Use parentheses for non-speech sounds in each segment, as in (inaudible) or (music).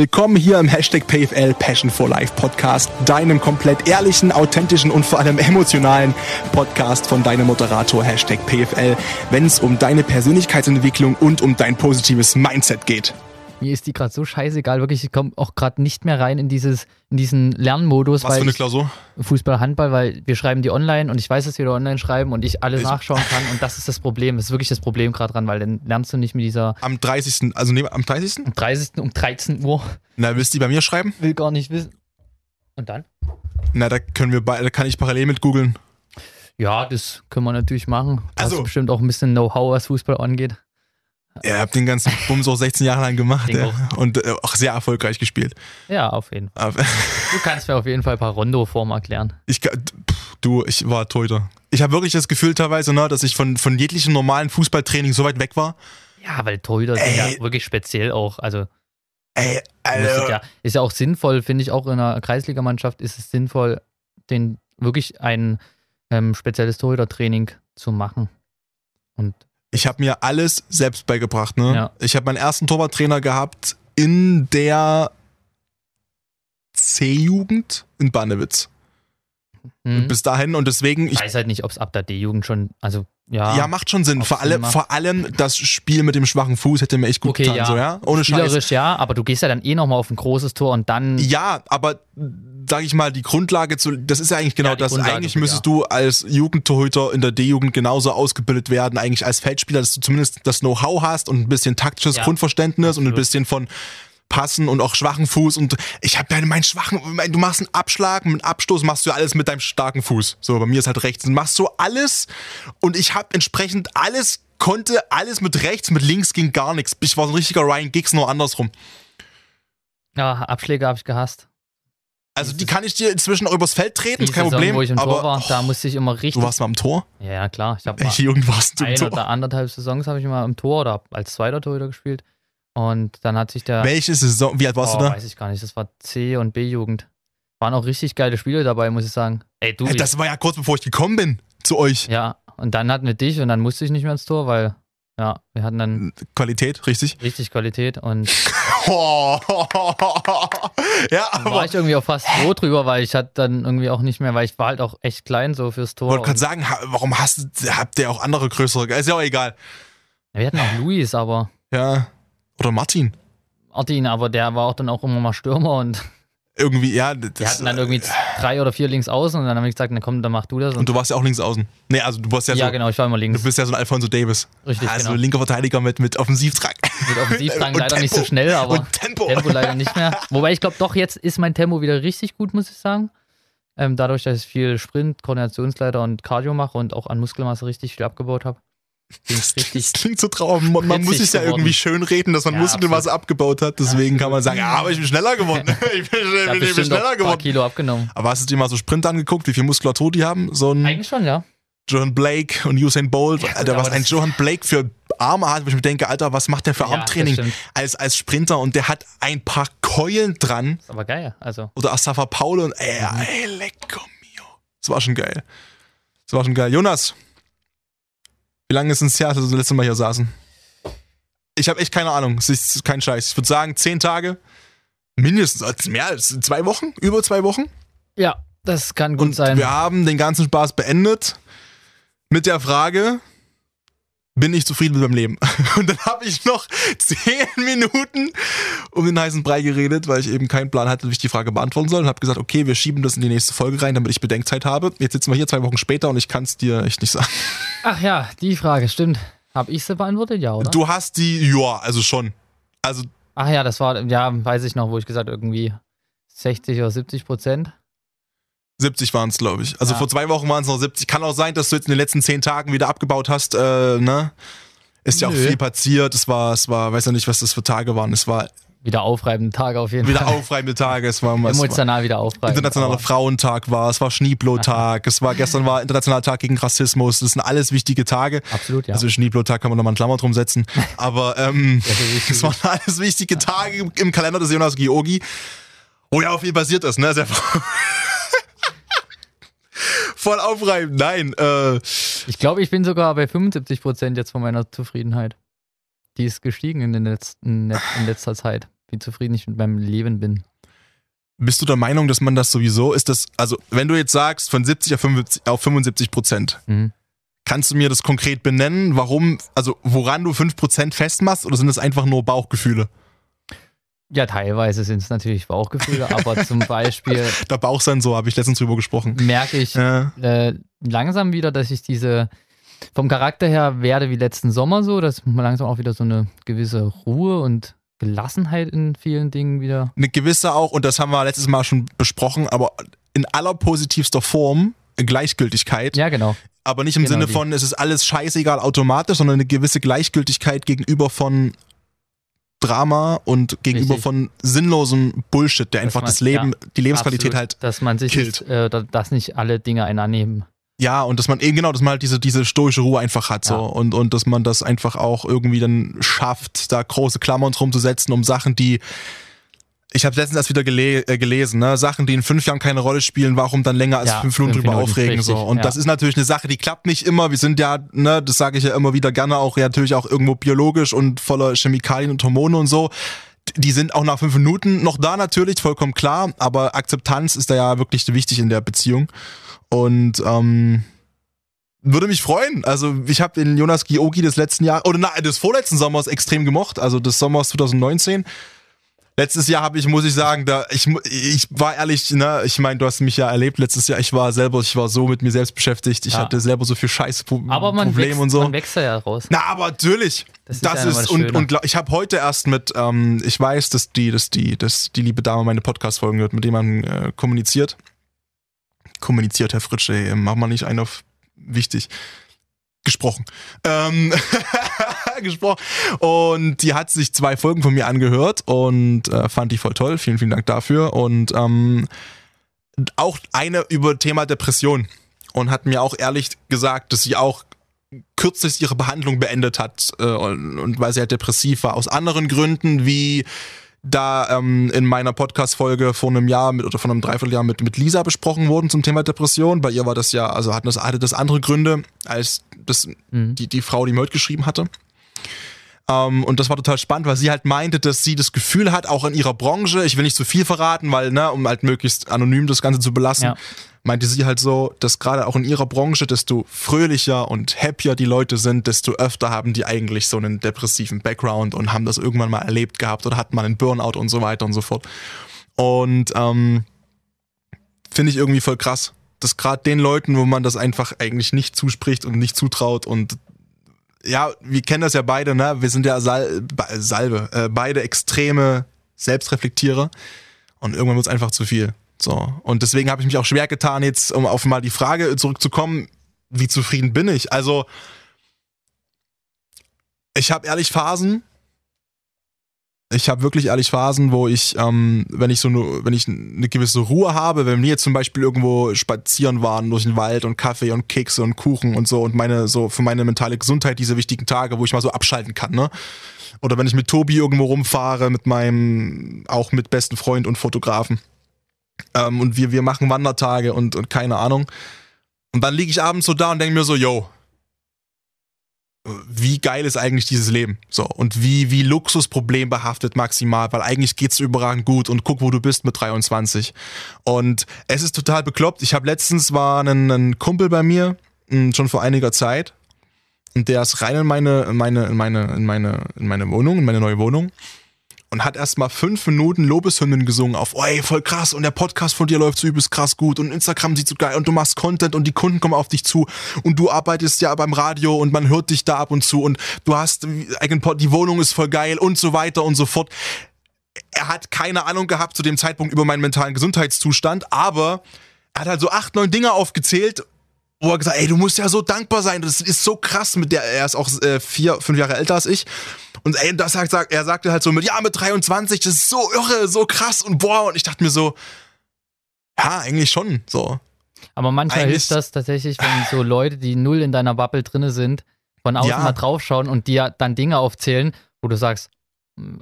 Willkommen hier im Hashtag PFL Passion for Life Podcast, deinem komplett ehrlichen, authentischen und vor allem emotionalen Podcast von deinem Moderator Hashtag PFL, wenn es um deine Persönlichkeitsentwicklung und um dein positives Mindset geht. Mir ist die gerade so scheißegal, wirklich, ich komme auch gerade nicht mehr rein in dieses, in diesen Lernmodus. Was für eine Klausur? Fußball, Handball, weil wir schreiben die online und ich weiß, dass wir da online schreiben und ich alles ich nachschauen kann und das ist das Problem. Das ist wirklich das Problem gerade dran, weil dann lernst du nicht mit dieser. Am 30. Also nee, am 30. Am 30. um 13 Uhr. Na, willst du die bei mir schreiben? Will gar nicht wissen. Und dann? Na, da können wir da kann ich parallel mit googeln. Ja, das können wir natürlich machen. Also, hast bestimmt auch ein bisschen Know-how, was Fußball angeht. Ja, hab den ganzen Bums auch 16 Jahre lang gemacht ja. und äh, auch sehr erfolgreich gespielt. Ja, auf jeden Fall. du kannst mir auf jeden Fall ein paar Rondo-Formen erklären. Ich, du, ich war Torhüter. Ich habe wirklich das Gefühl teilweise, ne, dass ich von, von jeglichem normalen Fußballtraining so weit weg war. Ja, weil Torhüter Ey. sind ja wirklich speziell auch. Also, Ey, also. Ja, ist ja auch sinnvoll, finde ich auch in einer Kreisligamannschaft ist es sinnvoll, den wirklich ein ähm, spezielles Torhüter-Training zu machen. Und ich habe mir alles selbst beigebracht. Ne? Ja. Ich habe meinen ersten Torwarttrainer gehabt in der C-Jugend in Bannewitz. Mhm. Bis dahin und deswegen. Ich weiß halt nicht, ob es ab der D-Jugend schon, also ja. Ja, macht schon Sinn. Vor, alle, vor allem das Spiel mit dem schwachen Fuß hätte mir echt gut okay, getan. Ja. So, ja? Ohne Spielerisch Scheiß. ja, aber du gehst ja dann eh nochmal auf ein großes Tor und dann. Ja, aber sag ich mal, die Grundlage zu, das ist ja eigentlich genau ja, das. Grundlage eigentlich müsstest ja. du als Jugendtorhüter in der D-Jugend genauso ausgebildet werden, eigentlich als Feldspieler, dass du zumindest das Know-how hast und ein bisschen taktisches ja. Grundverständnis Absolut. und ein bisschen von passen und auch schwachen Fuß und ich habe ja meinen schwachen, du machst einen Abschlag, einen Abstoß machst du alles mit deinem starken Fuß. So, bei mir ist halt rechts. Du machst so alles und ich habe entsprechend alles, konnte alles mit rechts, mit links ging gar nichts. Ich war so ein richtiger Ryan Giggs, nur andersrum. Ja, Abschläge habe ich gehasst. Also die kann ich dir inzwischen auch übers Feld treten, ist kein Saison, Problem. Wo ich im aber, Tor war, da musste ich immer richtig. Du warst mal am Tor? Ja, klar. Ich habe irgendwas ein oder anderthalb Saisons habe ich immer im Tor oder als zweiter Torhüter gespielt. Und dann hat sich der. Welche Saison? Wie alt warst oh, du da? Weiß ich gar nicht. Das war C- und B-Jugend. Waren auch richtig geile Spiele dabei, muss ich sagen. Ey, du. das war ja kurz bevor ich gekommen bin zu euch. Ja, und dann hatten wir dich und dann musste ich nicht mehr ins Tor, weil, ja, wir hatten dann. Qualität, richtig? Richtig Qualität und. (laughs) ja, aber. war ich irgendwie auch fast froh drüber, weil ich hatte dann irgendwie auch nicht mehr, weil ich war halt auch echt klein so fürs Tor. Ich wollte gerade sagen, warum hast, habt ihr auch andere größere? Ist ja auch egal. Wir hatten auch Luis, aber. Ja. Oder Martin. Martin, aber der war auch dann auch immer mal Stürmer und. Irgendwie, ja. Das, wir hatten dann irgendwie drei oder vier links außen und dann habe ich gesagt, na komm, dann mach du das. Und, und du warst ja auch links außen. Nee, also du warst ja, ja so. genau, ich war immer links. Du bist ja so ein Alfonso Davis. Richtig. Also genau. linker Verteidiger mit, mit Offensivdrang. Mit Offensivdrang (laughs) leider Tempo. nicht so schnell, aber und Tempo. Tempo leider nicht mehr. Wobei ich glaube, doch, jetzt ist mein Tempo wieder richtig gut, muss ich sagen. Ähm, dadurch, dass ich viel Sprint, Koordinationsleiter und Cardio mache und auch an Muskelmasse richtig viel abgebaut habe. Das, das klingt so traurig. Man, man muss sich ja irgendwie schön reden, dass man ja, Muskelmasse abgebaut hat. Deswegen ja, kann man sagen, ja, aber ich bin schneller geworden. ich bin, ich bin, ich bin schneller geworden. Kilo abgenommen. Aber hast du dir mal so Sprint angeguckt, wie viel Muskulatur die haben? So ein Eigentlich schon, ja. Johan Blake und Usain Bolt, ja, Alter, was ein Johan Blake für Arme hat, wo ich mir denke, Alter, was macht der für Armtraining als, als Sprinter und der hat ein paar Keulen dran. Das ist aber geil, also. Oder Asafa Paul und ey, mhm. ey, lecco mio. Das war schon geil. Das war schon geil. Jonas, wie lange ist es her, dass wir das letzte Mal hier saßen? Ich habe echt keine Ahnung. Es ist kein Scheiß. Ich würde sagen, zehn Tage. Mindestens mehr als zwei Wochen? Über zwei Wochen? Ja, das kann gut Und sein. Wir haben den ganzen Spaß beendet mit der Frage: Bin ich zufrieden mit meinem Leben? (laughs) Und dann habe ich noch zehn Minuten um den heißen Brei geredet, weil ich eben keinen Plan hatte, wie ich die Frage beantworten soll. Und habe gesagt: Okay, wir schieben das in die nächste Folge rein, damit ich Bedenkzeit habe. Jetzt sitzen wir hier zwei Wochen später und ich kann es dir echt nicht sagen. Ach ja, die Frage, stimmt. Habe ich sie beantwortet, ja, oder? Du hast die, ja, also schon. Also. Ach ja, das war, ja, weiß ich noch, wo ich gesagt irgendwie 60 oder 70 Prozent. 70 waren es, glaube ich. Also ja. vor zwei Wochen waren es noch 70. Kann auch sein, dass du jetzt in den letzten zehn Tagen wieder abgebaut hast, äh, ne? Ist ja auch viel passiert. Es war, es war, weiß ja nicht, was das für Tage waren. Es war wieder aufreibende Tage auf jeden wieder Fall. Wieder aufreibende Tage. Es war (laughs) emotional war, wieder aufreibend. Internationaler Frauentag war, es war Schneeblo-Tag, es war gestern war Internationaler Tag gegen Rassismus. Das sind alles wichtige Tage. Absolut, ja. Also Schneeblo-Tag kann man nochmal einen Klammer drum setzen. (laughs) Aber ähm, das waren alles wichtige Tage im, Kalender des Jonas Georgi. Oh ja, auf viel passiert ist, ne? Sehr voll aufreibend. Nein. Äh, ich glaube, ich bin sogar bei 75 Prozent jetzt von meiner Zufriedenheit. Die ist gestiegen in, den letzten, in letzter Zeit. wie zufrieden ich mit meinem Leben bin. Bist du der Meinung, dass man das sowieso ist? Das, also, wenn du jetzt sagst, von 70 auf 75, auf 75 Prozent, mhm. kannst du mir das konkret benennen, warum, also woran du 5 Prozent festmachst oder sind das einfach nur Bauchgefühle? Ja, teilweise sind es natürlich Bauchgefühle, aber zum Beispiel. (laughs) Der Bauchsensor habe ich letztens drüber gesprochen. Merke ich ja. äh, langsam wieder, dass ich diese vom Charakter her werde wie letzten Sommer so, dass man langsam auch wieder so eine gewisse Ruhe und Gelassenheit in vielen Dingen wieder. Eine gewisse auch, und das haben wir letztes Mal schon besprochen, aber in aller positivster Form Gleichgültigkeit. Ja, genau. Aber nicht im genau Sinne die. von, es ist alles scheißegal automatisch, sondern eine gewisse Gleichgültigkeit gegenüber von Drama und gegenüber Richtig. von sinnlosem Bullshit, der dass einfach man, das Leben, ja, die Lebensqualität absolut, halt dass man sich killt. Nicht, äh, dass nicht alle Dinge einen annehmen. Ja, und dass man eben genau, dass man halt diese, diese stoische Ruhe einfach hat so ja. und, und dass man das einfach auch irgendwie dann schafft, da große Klammern drum zu setzen, um Sachen, die ich habe letztens erst wieder gele äh, gelesen, ne? Sachen, die in fünf Jahren keine Rolle spielen, warum dann länger als ja, fünf Minuten drüber aufregen richtig, so. Und ja. das ist natürlich eine Sache, die klappt nicht immer. Wir sind ja, ne, das sage ich ja immer wieder gerne, auch ja natürlich auch irgendwo biologisch und voller Chemikalien und Hormone und so die sind auch nach fünf Minuten noch da natürlich, vollkommen klar, aber Akzeptanz ist da ja wirklich wichtig in der Beziehung. Und ähm, würde mich freuen. Also ich habe den Jonas Giogi des letzten Jahr oder na, des vorletzten Sommers extrem gemocht, also des Sommers 2019. Letztes Jahr habe ich, muss ich sagen, da ich, ich war ehrlich, ne, ich meine, du hast mich ja erlebt letztes Jahr. Ich war selber, ich war so mit mir selbst beschäftigt. Ich ja. hatte selber so viel Scheiß aber man Probleme wächst, und so. Man wächst ja raus. Na, aber natürlich. Das ist, das ist und, und ich habe heute erst mit, ähm, ich weiß, dass die, dass die, dass die liebe Dame meine Podcast-Folgen hört, mit dem man äh, kommuniziert kommuniziert, Herr Fritsche, ey, mach mal nicht einen auf wichtig. Gesprochen. Ähm, (laughs) gesprochen. Und die hat sich zwei Folgen von mir angehört und äh, fand die voll toll. Vielen, vielen Dank dafür. Und ähm, auch eine über Thema Depression. Und hat mir auch ehrlich gesagt, dass sie auch kürzlich ihre Behandlung beendet hat äh, und, und weil sie halt depressiv war. Aus anderen Gründen wie da ähm, in meiner Podcast-Folge vor einem Jahr mit, oder vor einem Dreivierteljahr mit, mit Lisa besprochen wurden zum Thema Depression. Bei ihr war das ja, also hatten das, hatte das andere Gründe als das, mhm. die, die Frau, die mir heute geschrieben hatte. Um, ähm, und das war total spannend, weil sie halt meinte, dass sie das Gefühl hat, auch in ihrer Branche, ich will nicht zu viel verraten, weil, ne, um halt möglichst anonym das Ganze zu belassen, ja meinte sie halt so, dass gerade auch in ihrer Branche, desto fröhlicher und happier die Leute sind, desto öfter haben die eigentlich so einen depressiven Background und haben das irgendwann mal erlebt gehabt oder hatten mal einen Burnout und so weiter und so fort. Und ähm, finde ich irgendwie voll krass, dass gerade den Leuten, wo man das einfach eigentlich nicht zuspricht und nicht zutraut und ja, wir kennen das ja beide, ne? Wir sind ja Sal Salbe, äh, beide extreme Selbstreflektierer und irgendwann wird es einfach zu viel. So. Und deswegen habe ich mich auch schwer getan, jetzt, um auf mal die Frage zurückzukommen, wie zufrieden bin ich? Also, ich habe ehrlich Phasen. Ich habe wirklich ehrlich Phasen, wo ich, ähm, wenn ich so eine, wenn ich eine gewisse Ruhe habe, wenn wir jetzt zum Beispiel irgendwo spazieren waren durch den Wald und Kaffee und Kekse und Kuchen und so und meine, so für meine mentale Gesundheit diese wichtigen Tage, wo ich mal so abschalten kann, ne? Oder wenn ich mit Tobi irgendwo rumfahre, mit meinem, auch mit besten Freund und Fotografen ähm, und wir, wir machen Wandertage und, und keine Ahnung. Und dann liege ich abends so da und denke mir so, yo, wie geil ist eigentlich dieses Leben? So, und wie, wie luxusproblembehaftet maximal, weil eigentlich geht's überragend gut und guck, wo du bist mit 23. Und es ist total bekloppt. Ich habe letztens war ein, ein Kumpel bei mir, hm, schon vor einiger Zeit, und der ist rein in meine, in meine, in meine, in meine, in meine Wohnung, in meine neue Wohnung und hat erstmal fünf Minuten Lobeshymnen gesungen auf, ey, voll krass und der Podcast von dir läuft so übelst krass gut und Instagram sieht so geil und du machst Content und die Kunden kommen auf dich zu und du arbeitest ja beim Radio und man hört dich da ab und zu und du hast die Wohnung ist voll geil und so weiter und so fort. Er hat keine Ahnung gehabt zu dem Zeitpunkt über meinen mentalen Gesundheitszustand, aber er hat halt so acht, neun Dinge aufgezählt wo er gesagt, ey, du musst ja so dankbar sein, das ist so krass mit der, er ist auch äh, vier, fünf Jahre älter als ich und ey, das sagt, sagt, er sagte halt so mit, ja, mit 23, das ist so irre, so krass und boah. Und ich dachte mir so, ja, eigentlich schon so. Aber manchmal eigentlich, hilft das tatsächlich, wenn so Leute, die null in deiner Bubble drinne sind, von außen ja. mal draufschauen und dir dann Dinge aufzählen, wo du sagst,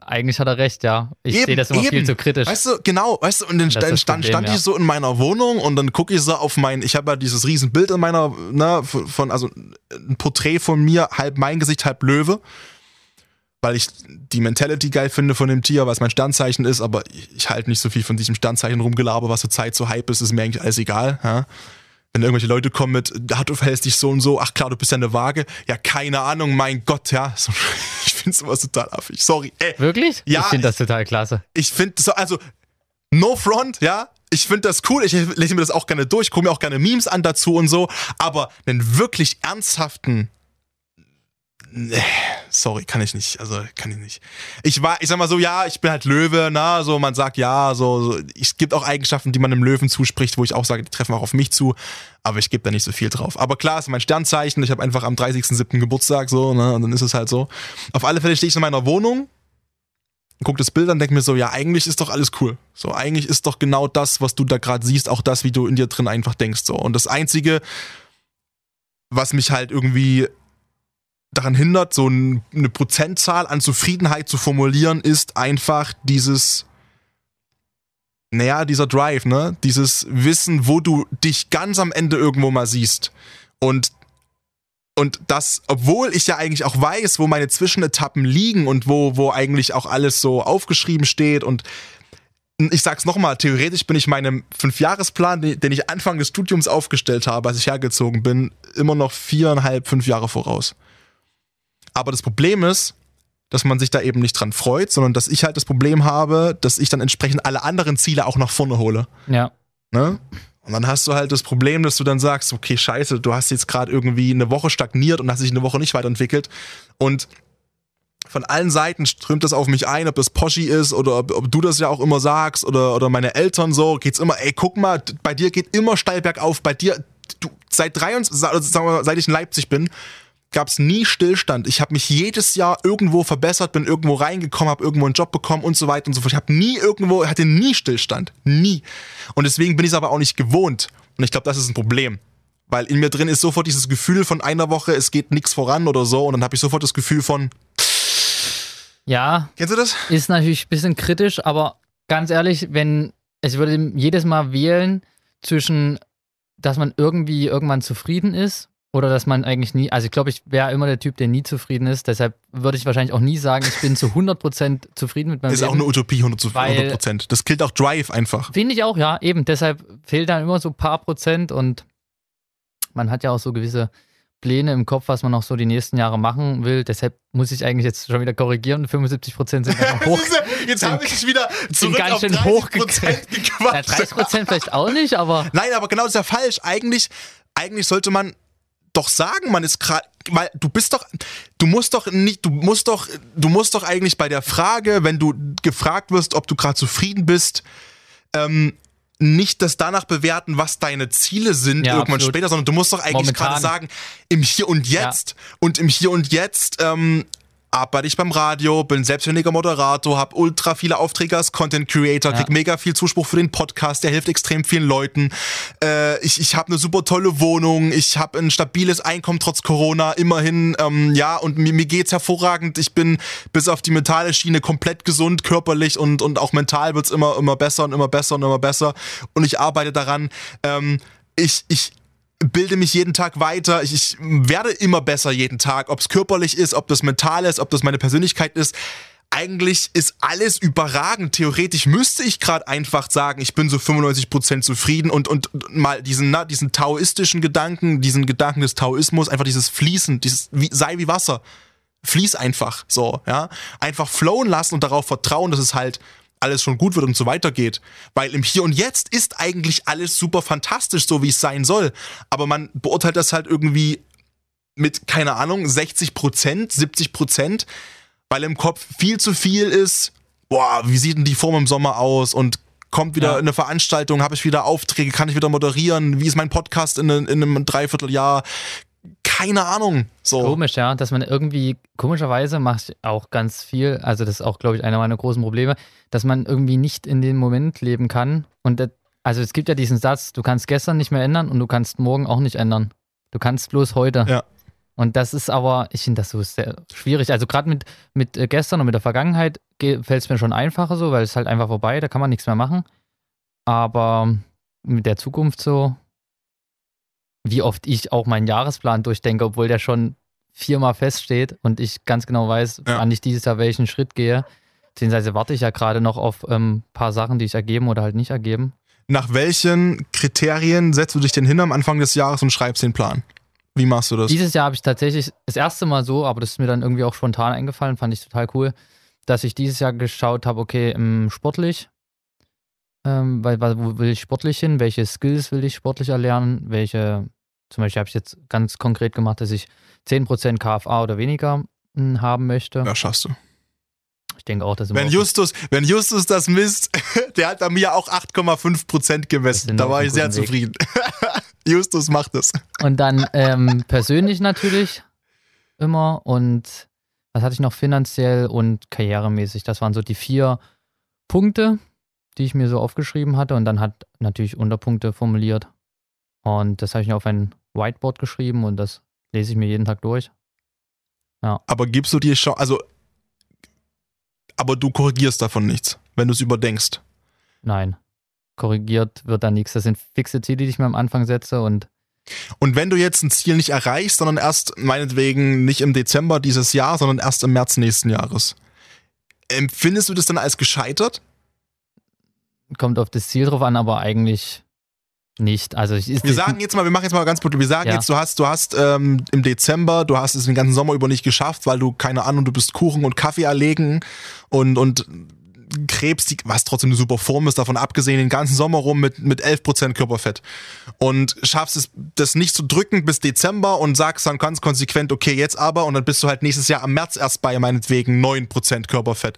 eigentlich hat er recht, ja. Ich sehe das immer eben. viel zu kritisch. Weißt du, genau, weißt du, und dann, dann stand, Problem, stand ja. ich so in meiner Wohnung und dann gucke ich so auf mein, ich habe ja dieses riesen Bild in meiner, ne, von, also ein Porträt von mir, halb mein Gesicht, halb Löwe. weil ich die Mentality geil finde von dem Tier, was mein Sternzeichen ist, aber ich, ich halte nicht so viel von diesem Sternzeichen rumgelaber, was zur Zeit so hype ist, ist mir eigentlich alles egal. Ja? Wenn irgendwelche Leute kommen mit, du verhältst dich so und so, ach klar, du bist ja eine Waage. Ja, keine Ahnung, mein Gott, ja. (laughs) So, ich finde sowas total affig. Sorry. Ey. Wirklich? Ja. Ich finde das total klasse. Ich finde so, also, no front, ja. Ich finde das cool. Ich lese mir das auch gerne durch, gucke mir auch gerne Memes an dazu und so. Aber einen wirklich ernsthaften Nee, sorry, kann ich nicht. Also kann ich nicht. Ich war, ich sag mal so, ja, ich bin halt Löwe, na, so man sagt ja, so, so es gibt auch Eigenschaften, die man einem Löwen zuspricht, wo ich auch sage, die treffen auch auf mich zu, aber ich gebe da nicht so viel drauf. Aber klar, es ist mein Sternzeichen, ich habe einfach am 30.07. Geburtstag, so, ne, und dann ist es halt so. Auf alle Fälle stehe ich in meiner Wohnung, guck das Bild an, denke mir so, ja, eigentlich ist doch alles cool. So, eigentlich ist doch genau das, was du da gerade siehst, auch das, wie du in dir drin einfach denkst, so. Und das einzige, was mich halt irgendwie daran hindert, so eine Prozentzahl an Zufriedenheit zu formulieren, ist einfach dieses, naja, dieser Drive, ne? Dieses Wissen, wo du dich ganz am Ende irgendwo mal siehst. Und, und das, obwohl ich ja eigentlich auch weiß, wo meine Zwischenetappen liegen und wo, wo eigentlich auch alles so aufgeschrieben steht und ich sag's nochmal, theoretisch bin ich meinem Fünfjahresplan, den ich Anfang des Studiums aufgestellt habe, als ich hergezogen bin, immer noch viereinhalb, fünf Jahre voraus. Aber das Problem ist, dass man sich da eben nicht dran freut, sondern dass ich halt das Problem habe, dass ich dann entsprechend alle anderen Ziele auch nach vorne hole. Ja. Ne? Und dann hast du halt das Problem, dass du dann sagst, okay, scheiße, du hast jetzt gerade irgendwie eine Woche stagniert und hast dich eine Woche nicht weiterentwickelt. Und von allen Seiten strömt das auf mich ein, ob das Poschi ist oder ob, ob, du das ja auch immer sagst oder, oder meine Eltern so, geht's immer, ey, guck mal, bei dir geht immer steil bergauf, bei dir, du, seit 23, sagen wir, seit ich in Leipzig bin, gab es nie Stillstand. Ich habe mich jedes Jahr irgendwo verbessert, bin irgendwo reingekommen, habe irgendwo einen Job bekommen und so weiter und so fort. Ich habe nie irgendwo, hatte nie Stillstand. Nie. Und deswegen bin ich es aber auch nicht gewohnt. Und ich glaube, das ist ein Problem. Weil in mir drin ist sofort dieses Gefühl von einer Woche, es geht nichts voran oder so. Und dann habe ich sofort das Gefühl von. Ja. Kennst du das? Ist natürlich ein bisschen kritisch, aber ganz ehrlich, wenn. Ich würde jedes Mal wählen zwischen, dass man irgendwie irgendwann zufrieden ist oder dass man eigentlich nie, also ich glaube, ich wäre immer der Typ, der nie zufrieden ist. Deshalb würde ich wahrscheinlich auch nie sagen, ich bin zu 100% zufrieden mit meinem Ist Leben. Ist auch eine Utopie, 100%. Weil, 100%. Das killt auch Drive einfach. Finde ich auch, ja, eben. Deshalb fehlt dann immer so ein paar Prozent und man hat ja auch so gewisse Pläne im Kopf, was man noch so die nächsten Jahre machen will. Deshalb muss ich eigentlich jetzt schon wieder korrigieren. 75 Prozent sind (laughs) noch hoch. jetzt habe ich wieder zurück ganz auf schön 30 hoch gequatscht. Ja, 30 Prozent vielleicht auch nicht, aber. Nein, aber genau das ist ja falsch. Eigentlich, eigentlich sollte man doch sagen, man ist gerade, weil du bist doch, du musst doch nicht, du musst doch, du musst doch eigentlich bei der Frage, wenn du gefragt wirst, ob du gerade zufrieden bist, ähm, nicht das danach bewerten, was deine Ziele sind ja, irgendwann absolut. später, sondern du musst doch eigentlich gerade sagen, im Hier und Jetzt ja. und im Hier und Jetzt ähm, arbeite ich beim Radio, bin selbstständiger Moderator, habe ultra viele Aufträge als Content Creator, krieg ja. mega viel Zuspruch für den Podcast, der hilft extrem vielen Leuten. Äh, ich ich habe eine super tolle Wohnung, ich habe ein stabiles Einkommen trotz Corona, immerhin, ähm, ja, und mir, mir geht's hervorragend. Ich bin bis auf die mentale Schiene komplett gesund, körperlich und, und auch mental wird's immer, immer besser und immer besser und immer besser. Und ich arbeite daran. Ähm, ich, ich, bilde mich jeden Tag weiter, ich, ich werde immer besser jeden Tag, ob es körperlich ist, ob das mental ist, ob das meine Persönlichkeit ist. Eigentlich ist alles überragend. Theoretisch müsste ich gerade einfach sagen, ich bin so 95% zufrieden und, und, mal diesen, na, diesen taoistischen Gedanken, diesen Gedanken des Taoismus, einfach dieses Fließen, dieses wie, sei wie Wasser. Fließ einfach so, ja. Einfach flowen lassen und darauf vertrauen, dass es halt alles schon gut wird und so weitergeht. Weil im Hier und Jetzt ist eigentlich alles super fantastisch, so wie es sein soll. Aber man beurteilt das halt irgendwie mit, keine Ahnung, 60 Prozent, 70 Prozent, weil im Kopf viel zu viel ist. Boah, wie sieht denn die Form im Sommer aus? Und kommt wieder ja. eine Veranstaltung, habe ich wieder Aufträge, kann ich wieder moderieren? Wie ist mein Podcast in, in einem Dreivierteljahr? Keine Ahnung. So. Komisch, ja, dass man irgendwie, komischerweise macht auch ganz viel, also das ist auch, glaube ich, einer meiner großen Probleme, dass man irgendwie nicht in dem Moment leben kann. Und das, also es gibt ja diesen Satz, du kannst gestern nicht mehr ändern und du kannst morgen auch nicht ändern. Du kannst bloß heute. Ja. Und das ist aber, ich finde das so sehr schwierig. Also gerade mit, mit äh, gestern und mit der Vergangenheit fällt es mir schon einfacher so, weil es halt einfach vorbei, da kann man nichts mehr machen. Aber mit der Zukunft so, wie oft ich auch meinen Jahresplan durchdenke, obwohl der schon viermal feststeht und ich ganz genau weiß, ja. wann ich dieses Jahr welchen Schritt gehe. Beziehungsweise warte ich ja gerade noch auf ein ähm, paar Sachen, die ich ergeben oder halt nicht ergeben. Nach welchen Kriterien setzt du dich denn hin am Anfang des Jahres und schreibst den Plan? Wie machst du das? Dieses Jahr habe ich tatsächlich das erste Mal so, aber das ist mir dann irgendwie auch spontan eingefallen, fand ich total cool, dass ich dieses Jahr geschaut habe, okay, im sportlich, ähm, weil, weil, wo will ich sportlich hin, welche Skills will ich sportlich erlernen, welche, zum Beispiel habe ich jetzt ganz konkret gemacht, dass ich 10% KFA oder weniger hm, haben möchte. Ja, schaffst du. Ich denke auch, dass wenn Justus, wenn Justus das misst, (laughs) der hat bei mir auch 8,5% gemessen. Da war ich sehr Weg. zufrieden. (laughs) Justus macht es. Und dann ähm, persönlich natürlich immer und was hatte ich noch finanziell und karrieremäßig. Das waren so die vier Punkte, die ich mir so aufgeschrieben hatte und dann hat natürlich Unterpunkte formuliert. Und das habe ich mir auf ein Whiteboard geschrieben und das lese ich mir jeden Tag durch. Ja. Aber gibst du dir schon, also, aber du korrigierst davon nichts, wenn du es überdenkst. Nein. Korrigiert wird da nichts. Das sind fixe Ziele, die ich mir am Anfang setze und und wenn du jetzt ein Ziel nicht erreichst, sondern erst meinetwegen nicht im Dezember dieses Jahr, sondern erst im März nächsten Jahres, empfindest du das dann als gescheitert? Kommt auf das Ziel drauf an, aber eigentlich nicht. Also ich, wir sagen jetzt mal, wir machen jetzt mal ganz gut. Wir sagen ja. jetzt, du hast, du hast ähm, im Dezember, du hast es den ganzen Sommer über nicht geschafft, weil du keine Ahnung, du bist Kuchen und Kaffee erlegen und und Krebs, die, was trotzdem eine super Form ist, davon abgesehen, den ganzen Sommer rum mit, mit 11% Körperfett. Und schaffst es, das nicht zu drücken bis Dezember und sagst dann ganz konsequent, okay, jetzt aber, und dann bist du halt nächstes Jahr am März erst bei meinetwegen 9% Körperfett.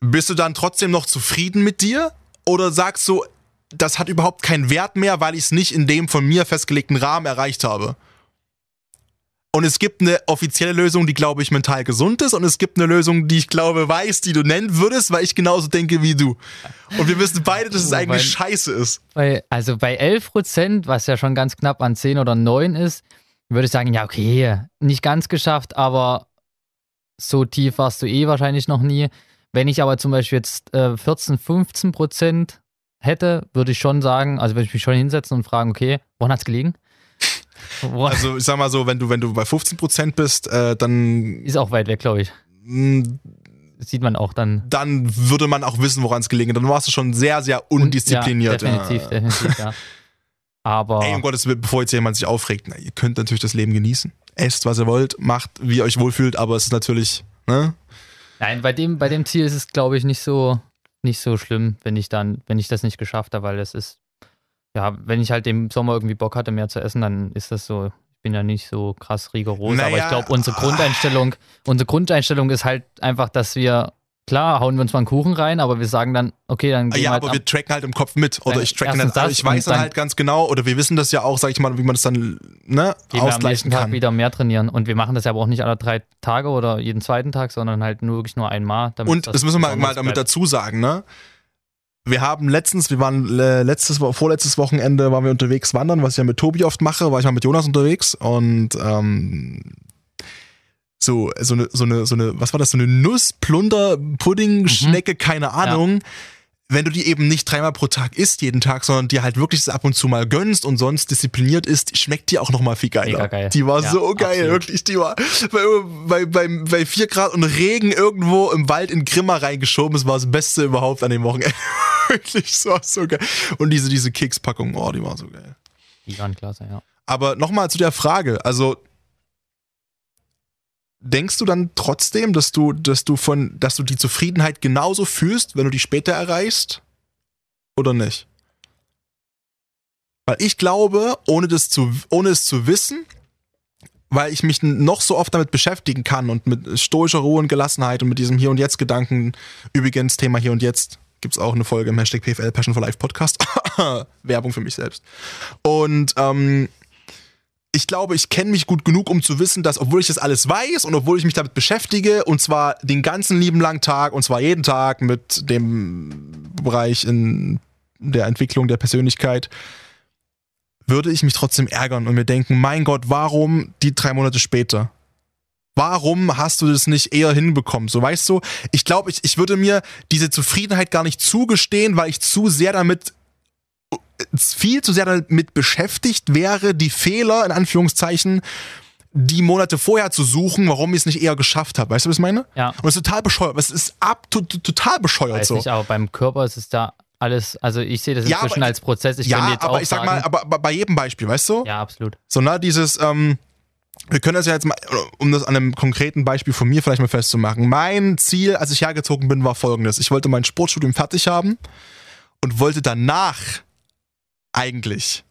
Bist du dann trotzdem noch zufrieden mit dir? Oder sagst du, das hat überhaupt keinen Wert mehr, weil ich es nicht in dem von mir festgelegten Rahmen erreicht habe? Und es gibt eine offizielle Lösung, die, glaube ich, mental gesund ist. Und es gibt eine Lösung, die ich glaube, weiß, die du nennen würdest, weil ich genauso denke wie du. Und wir wissen beide, dass es eigentlich scheiße ist. Bei, also bei 11 Prozent, was ja schon ganz knapp an 10 oder 9 ist, würde ich sagen, ja, okay, nicht ganz geschafft, aber so tief warst du eh wahrscheinlich noch nie. Wenn ich aber zum Beispiel jetzt äh, 14, 15 Prozent hätte, würde ich schon sagen, also würde ich mich schon hinsetzen und fragen, okay, woran hat es gelegen? (laughs) Also ich sag mal so, wenn du, wenn du bei 15% bist, äh, dann. Ist auch weit weg, glaube ich. Mh, hm. sieht man auch dann. Dann würde man auch wissen, woran es gelegen. Dann warst du schon sehr, sehr undiszipliniert. Und, ja, definitiv, ja. definitiv, (laughs) ja. Aber. Ey, um Gottes Willen, bevor jetzt jemand sich aufregt, na, ihr könnt natürlich das Leben genießen. Esst, was ihr wollt, macht, wie ihr euch wohlfühlt, aber es ist natürlich, ne? Nein, bei dem, bei dem Ziel ist es, glaube ich, nicht so, nicht so schlimm, wenn ich dann, wenn ich das nicht geschafft habe, weil das ist ja, wenn ich halt im Sommer irgendwie Bock hatte, mehr zu essen, dann ist das so. Ich bin ja nicht so krass rigoros, naja, aber ich glaube, unsere Grundeinstellung, unsere Grundeinstellung ist halt einfach, dass wir klar, hauen wir uns mal einen Kuchen rein, aber wir sagen dann, okay, dann gehen Ja, halt aber wir tracken halt im Kopf mit. Oder ich tracke dann, das, ich weiß dann, halt ganz genau, oder wir wissen das ja auch, sag ich mal, wie man das dann ne, ausgleichen kann. Tag wieder mehr trainieren. Und wir machen das ja aber auch nicht alle drei Tage oder jeden zweiten Tag, sondern halt nur wirklich nur einmal. Und das, das müssen wir mal, mal damit dazu sagen, ne? wir haben letztens, wir waren letztes, vorletztes Wochenende waren wir unterwegs wandern, was ich ja mit Tobi oft mache, war ich mal mit Jonas unterwegs und ähm, so, so eine, so eine, so eine, was war das, so eine Nuss, Plunder, Pudding, Schnecke, mhm. keine Ahnung. Ja wenn du die eben nicht dreimal pro Tag isst, jeden Tag, sondern dir halt wirklich ab und zu mal gönnst und sonst diszipliniert isst, schmeckt die auch noch mal viel geiler. Geil. Die war ja, so geil, absolut. wirklich. Die war bei, bei, bei, bei 4 Grad und Regen irgendwo im Wald in Grimma reingeschoben. Es war das Beste überhaupt an dem Wochenende. (laughs) wirklich, so, so geil. Und diese, diese Kekspackung, oh, die war so geil. Die waren klasse, ja. Aber nochmal zu der Frage, also denkst du dann trotzdem, dass du, dass du von, dass du die Zufriedenheit genauso fühlst, wenn du die später erreichst? Oder nicht? Weil ich glaube, ohne das zu, ohne es zu wissen, weil ich mich noch so oft damit beschäftigen kann und mit stoischer Ruhe und Gelassenheit und mit diesem Hier und Jetzt Gedanken, übrigens Thema Hier und Jetzt, gibt es auch eine Folge im Hashtag PFL Passion for Life Podcast. (laughs) Werbung für mich selbst. Und ähm, ich glaube, ich kenne mich gut genug, um zu wissen, dass, obwohl ich das alles weiß und obwohl ich mich damit beschäftige, und zwar den ganzen lieben langen Tag, und zwar jeden Tag mit dem Bereich in der Entwicklung der Persönlichkeit, würde ich mich trotzdem ärgern und mir denken, mein Gott, warum die drei Monate später? Warum hast du das nicht eher hinbekommen? So weißt du, ich glaube, ich, ich würde mir diese Zufriedenheit gar nicht zugestehen, weil ich zu sehr damit viel zu sehr damit beschäftigt wäre, die Fehler in Anführungszeichen die Monate vorher zu suchen, warum ich es nicht eher geschafft habe. Weißt du, was ich meine? Ja. Und es ist total bescheuert. Es ist ab, total bescheuert Weiß so. Nicht, aber beim Körper ist es da alles, also ich sehe das inzwischen ja, aber, als Prozess. Ich ja, jetzt aber auch ich sag mal, aber, aber, bei jedem Beispiel, weißt du? Ja, absolut. So, ne, dieses, ähm, wir können das ja jetzt mal, um das an einem konkreten Beispiel von mir vielleicht mal festzumachen. Mein Ziel, als ich hergezogen bin, war folgendes. Ich wollte mein Sportstudium fertig haben und wollte danach eigentlich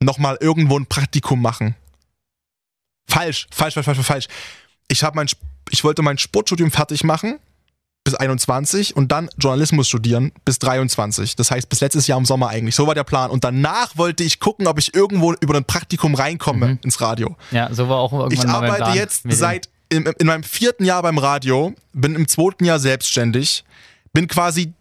nochmal irgendwo ein Praktikum machen. Falsch, falsch, falsch, falsch, falsch. Ich, mein, ich wollte mein Sportstudium fertig machen bis 21 und dann Journalismus studieren bis 23. Das heißt bis letztes Jahr im Sommer eigentlich. So war der Plan. Und danach wollte ich gucken, ob ich irgendwo über ein Praktikum reinkomme mhm. ins Radio. Ja, so war auch irgendwann Ich arbeite jetzt seit in, in meinem vierten Jahr beim Radio, bin im zweiten Jahr selbstständig, bin quasi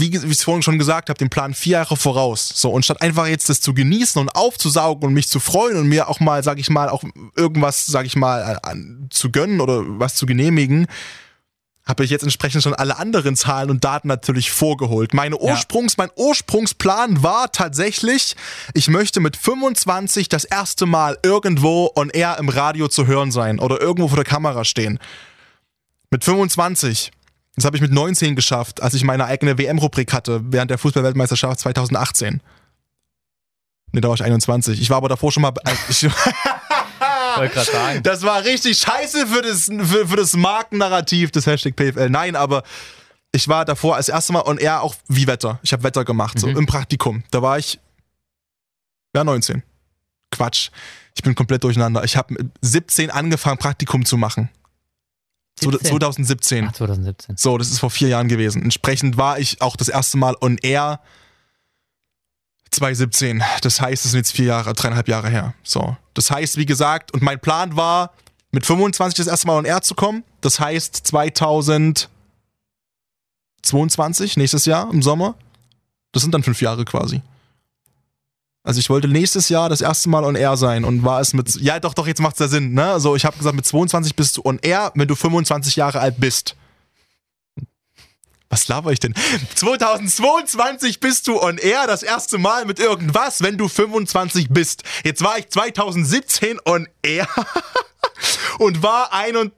wie, wie ich es vorhin schon gesagt habe, den Plan vier Jahre voraus. So, und statt einfach jetzt das zu genießen und aufzusaugen und mich zu freuen und mir auch mal, sag ich mal, auch irgendwas, sag ich mal, an, zu gönnen oder was zu genehmigen, habe ich jetzt entsprechend schon alle anderen Zahlen und Daten natürlich vorgeholt. Meine Ursprungs, ja. Mein Ursprungsplan war tatsächlich, ich möchte mit 25 das erste Mal irgendwo on air im Radio zu hören sein oder irgendwo vor der Kamera stehen. Mit 25 das habe ich mit 19 geschafft, als ich meine eigene WM-Rubrik hatte, während der Fußballweltmeisterschaft 2018. Ne, da war ich 21. Ich war aber davor schon mal. (laughs) Ich, wollte gerade sagen. Das war richtig scheiße für das, für, für das Markennarrativ des Hashtag PFL. Nein, aber ich war davor als erstes Mal und er auch wie Wetter. Ich habe Wetter gemacht, mhm. so im Praktikum. Da war ich ja 19. Quatsch. Ich bin komplett durcheinander. Ich habe 17 angefangen, Praktikum zu machen. 2017. Ach, 2017. So, das ist vor vier Jahren gewesen. Entsprechend war ich auch das erste Mal on air 2017. Das heißt, es sind jetzt vier Jahre, dreieinhalb Jahre her. So. Das heißt, wie gesagt, und mein Plan war, mit 25 das erste Mal on air zu kommen. Das heißt, 2022, nächstes Jahr im Sommer. Das sind dann fünf Jahre quasi. Also ich wollte nächstes Jahr das erste Mal on air sein und war es mit, ja doch, doch, jetzt macht es ja Sinn, ne? Also ich habe gesagt, mit 22 bist du on air, wenn du 25 Jahre alt bist. Was laber ich denn? 2022 bist du on air das erste Mal mit irgendwas, wenn du 25 bist. Jetzt war ich 2017 on air (laughs) und war ein und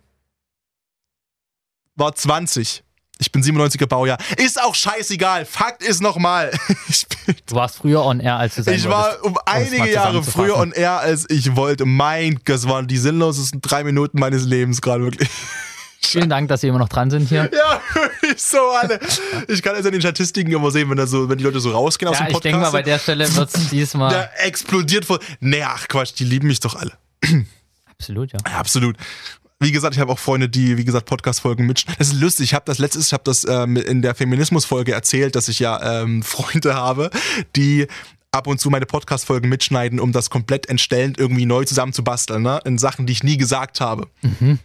war 20. Ich bin 97er Baujahr. Ist auch scheißegal. Fakt ist nochmal. (laughs) Du warst früher on air, als du sein Ich war um einige Jahre früher on air, als ich wollte. Mein Gott, das waren die sinnlosesten drei Minuten meines Lebens gerade wirklich. (laughs) Vielen Dank, dass Sie immer noch dran sind hier. Ja, so alle. Ich kann also in den Statistiken immer sehen, wenn, da so, wenn die Leute so rausgehen ja, aus dem Podcast. Ich denke mal, bei der Stelle wird es (laughs) diesmal. Der explodiert voll. Nee, ach Quatsch, die lieben mich doch alle. Absolut, ja. ja absolut wie gesagt, ich habe auch Freunde, die, wie gesagt, Podcast-Folgen mit. Das ist lustig. Ich habe das letztes, ich habe das ähm, in der Feminismus-Folge erzählt, dass ich ja ähm, (laughs) Freunde habe, die ab und zu meine Podcast-Folgen mitschneiden, um das komplett entstellend irgendwie neu zusammenzubasteln, ne? In Sachen, die ich nie gesagt habe. Mhm.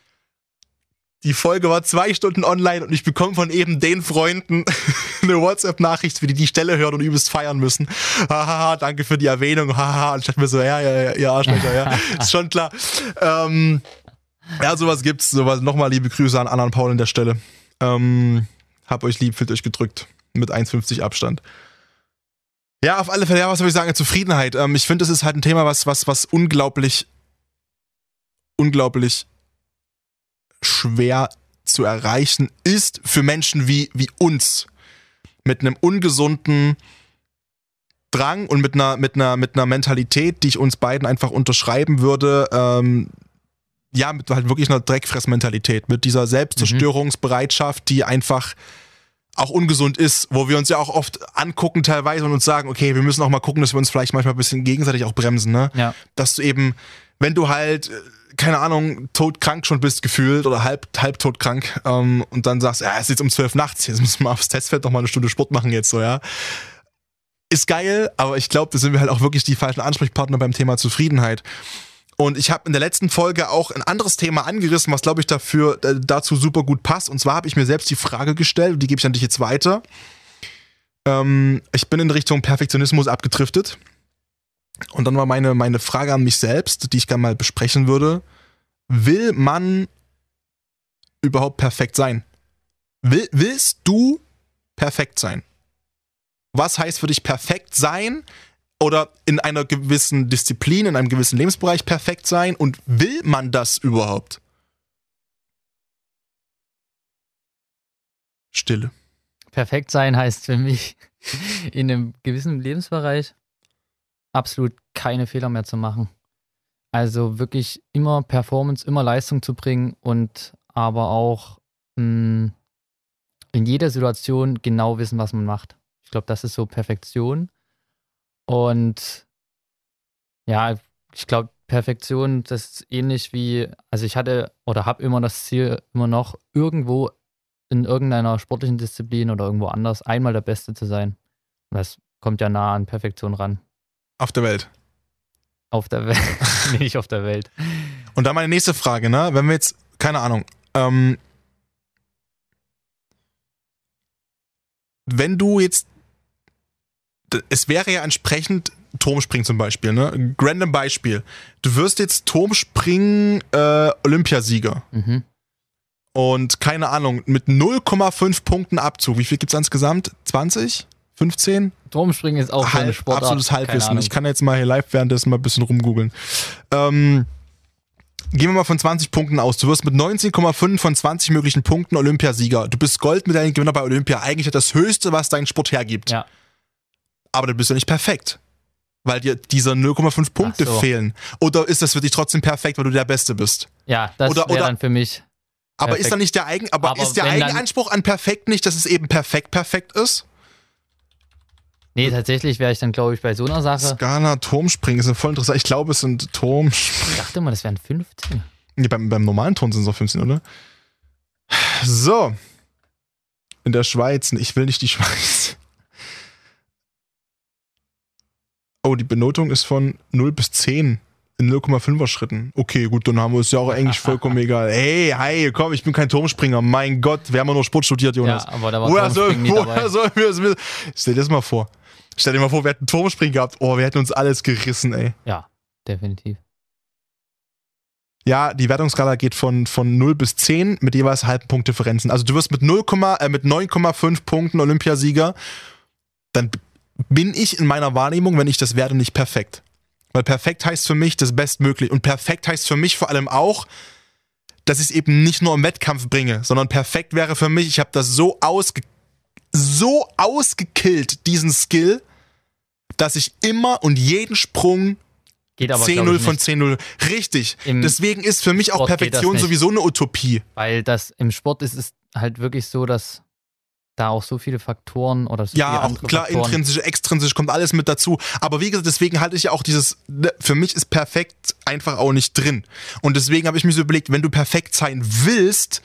Die Folge war zwei Stunden online und ich bekomme von eben den Freunden (laughs) eine WhatsApp-Nachricht, für die die Stelle hören und übelst feiern müssen. Hahaha, danke für die Erwähnung. Haha, und ich dachte mir so, ja, ja, ja, ja, Arschlöcher, ja, (laughs) ist schon klar. Ähm, ja, sowas gibt's. Sowas. Nochmal liebe Grüße an Anna und Paul an der Stelle. Ähm, hab euch lieb, fühlt euch gedrückt. Mit 1,50 Abstand. Ja, auf alle Fälle, ja, was soll ich sagen? Zufriedenheit. Ähm, ich finde, das ist halt ein Thema, was, was, was unglaublich, unglaublich schwer zu erreichen ist für Menschen wie, wie uns. Mit einem ungesunden Drang und mit einer, mit einer, mit einer Mentalität, die ich uns beiden einfach unterschreiben würde, ähm, ja, mit halt wirklich einer Dreckfressmentalität, mit dieser Selbstzerstörungsbereitschaft, die einfach auch ungesund ist, wo wir uns ja auch oft angucken teilweise und uns sagen, okay, wir müssen auch mal gucken, dass wir uns vielleicht manchmal ein bisschen gegenseitig auch bremsen, ne? Ja. Dass du eben, wenn du halt, keine Ahnung, todkrank schon bist gefühlt oder halb, halb todkrank ähm, und dann sagst, ja, es ist jetzt um zwölf nachts, jetzt müssen wir aufs Testfeld noch mal eine Stunde Sport machen jetzt so, ja. Ist geil, aber ich glaube, da sind wir halt auch wirklich die falschen Ansprechpartner beim Thema Zufriedenheit. Und ich habe in der letzten Folge auch ein anderes Thema angerissen, was glaube ich dafür äh, dazu super gut passt. Und zwar habe ich mir selbst die Frage gestellt, und die gebe ich an dich jetzt weiter. Ähm, ich bin in Richtung Perfektionismus abgedriftet. Und dann war meine, meine Frage an mich selbst, die ich gerne mal besprechen würde. Will man überhaupt perfekt sein? Will, willst du perfekt sein? Was heißt für dich perfekt sein? Oder in einer gewissen Disziplin, in einem gewissen Lebensbereich perfekt sein und will man das überhaupt? Stille. Perfekt sein heißt für mich (laughs) in einem gewissen Lebensbereich absolut keine Fehler mehr zu machen. Also wirklich immer Performance, immer Leistung zu bringen und aber auch mh, hm, in jeder Situation genau wissen, was man macht. Ich glaube, das ist so Perfektion. Und ja, ich glaube, Perfektion, das ist ähnlich wie, also ich hatte oder habe immer das Ziel, immer noch irgendwo in irgendeiner sportlichen Disziplin oder irgendwo anders einmal der Beste zu sein. das kommt ja nah an Perfektion ran. Auf der Welt. Auf der Welt. (laughs) nee, nicht auf der Welt. Und dann meine nächste Frage, ne? Wenn wir jetzt, keine Ahnung, ähm, wenn du jetzt es wäre ja entsprechend Turmspringen zum Beispiel, ne? Random Beispiel. Du wirst jetzt Turmspringen äh, Olympiasieger. Mhm. Und keine Ahnung, mit 0,5 Punkten Abzug. Wie viel gibt es insgesamt? 20? 15? Turmspringen ist auch Halb, eine Sportart. Absolutes Halbwissen. Ich kann jetzt mal hier live währenddessen mal ein bisschen rumgoogeln. Ähm, gehen wir mal von 20 Punkten aus. Du wirst mit 19,5 von 20 möglichen Punkten Olympiasieger. Du bist Goldmedaillengewinner bei Olympia. Eigentlich das Höchste, was dein Sport hergibt. Ja aber dann bist du nicht perfekt. Weil dir diese 0,5 Punkte so. fehlen. Oder ist das für dich trotzdem perfekt, weil du der Beste bist? Ja, das wäre dann für mich. Aber perfekt. ist dann nicht der Eigen, aber, aber ist der Eigenanspruch an perfekt nicht, dass es eben perfekt perfekt ist? Nee, tatsächlich wäre ich dann, glaube ich, bei so einer Sache. Skala Turmspringen ist voll interessant. Ich glaube, es sind Turmspringen. Ich dachte mal, das wären 15. Nee, beim, beim normalen Turm sind es auch 15, oder? So. In der Schweiz. Ich will nicht die Schweiz. Oh, die Benotung ist von 0 bis 10 in 0,5er Schritten. Okay, gut, dann haben wir es ja auch eigentlich vollkommen egal. Hey, hi, komm, ich bin kein Turmspringer. Mein Gott, wir haben ja nur Sport studiert, Jonas. Ja, aber da war woher soll, woher sollen wir es Stell dir das mal vor. Stell dir mal vor, wir hätten Turmspringen gehabt. Oh, wir hätten uns alles gerissen, ey. Ja, definitiv. Ja, die Wertungsskala geht von, von 0 bis 10 mit jeweils halben Punktdifferenzen. Also du wirst mit 0, äh, mit 9,5 Punkten Olympiasieger. Dann bin ich in meiner Wahrnehmung, wenn ich das werde, nicht perfekt. Weil perfekt heißt für mich das Bestmögliche. Und perfekt heißt für mich vor allem auch, dass ich es eben nicht nur im Wettkampf bringe, sondern perfekt wäre für mich, ich habe das so ausge so ausgekillt, diesen Skill, dass ich immer und jeden Sprung 10-0 von 10-0. Richtig. Im Deswegen ist für mich auch Perfektion sowieso eine Utopie. Weil das im Sport ist es halt wirklich so, dass da auch so viele Faktoren oder so Ja, auch klar, Faktoren. intrinsisch, extrinsisch kommt alles mit dazu. Aber wie gesagt, deswegen halte ich ja auch dieses, ne, für mich ist perfekt einfach auch nicht drin. Und deswegen habe ich mir so überlegt, wenn du perfekt sein willst,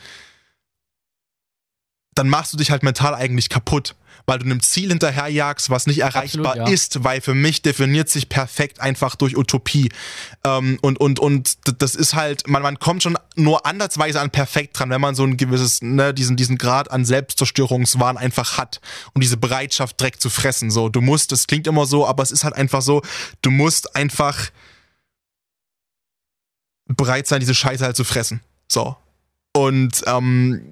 dann machst du dich halt mental eigentlich kaputt weil du einem Ziel hinterherjagst, was nicht erreichbar Absolut, ja. ist, weil für mich definiert sich perfekt einfach durch Utopie. Ähm, und, und, und das ist halt, man, man kommt schon nur andersweise an perfekt dran, wenn man so ein gewisses, ne, diesen, diesen Grad an Selbstzerstörungswahn einfach hat und diese Bereitschaft direkt zu fressen. So, du musst, das klingt immer so, aber es ist halt einfach so, du musst einfach bereit sein, diese Scheiße halt zu fressen. So. Und ähm,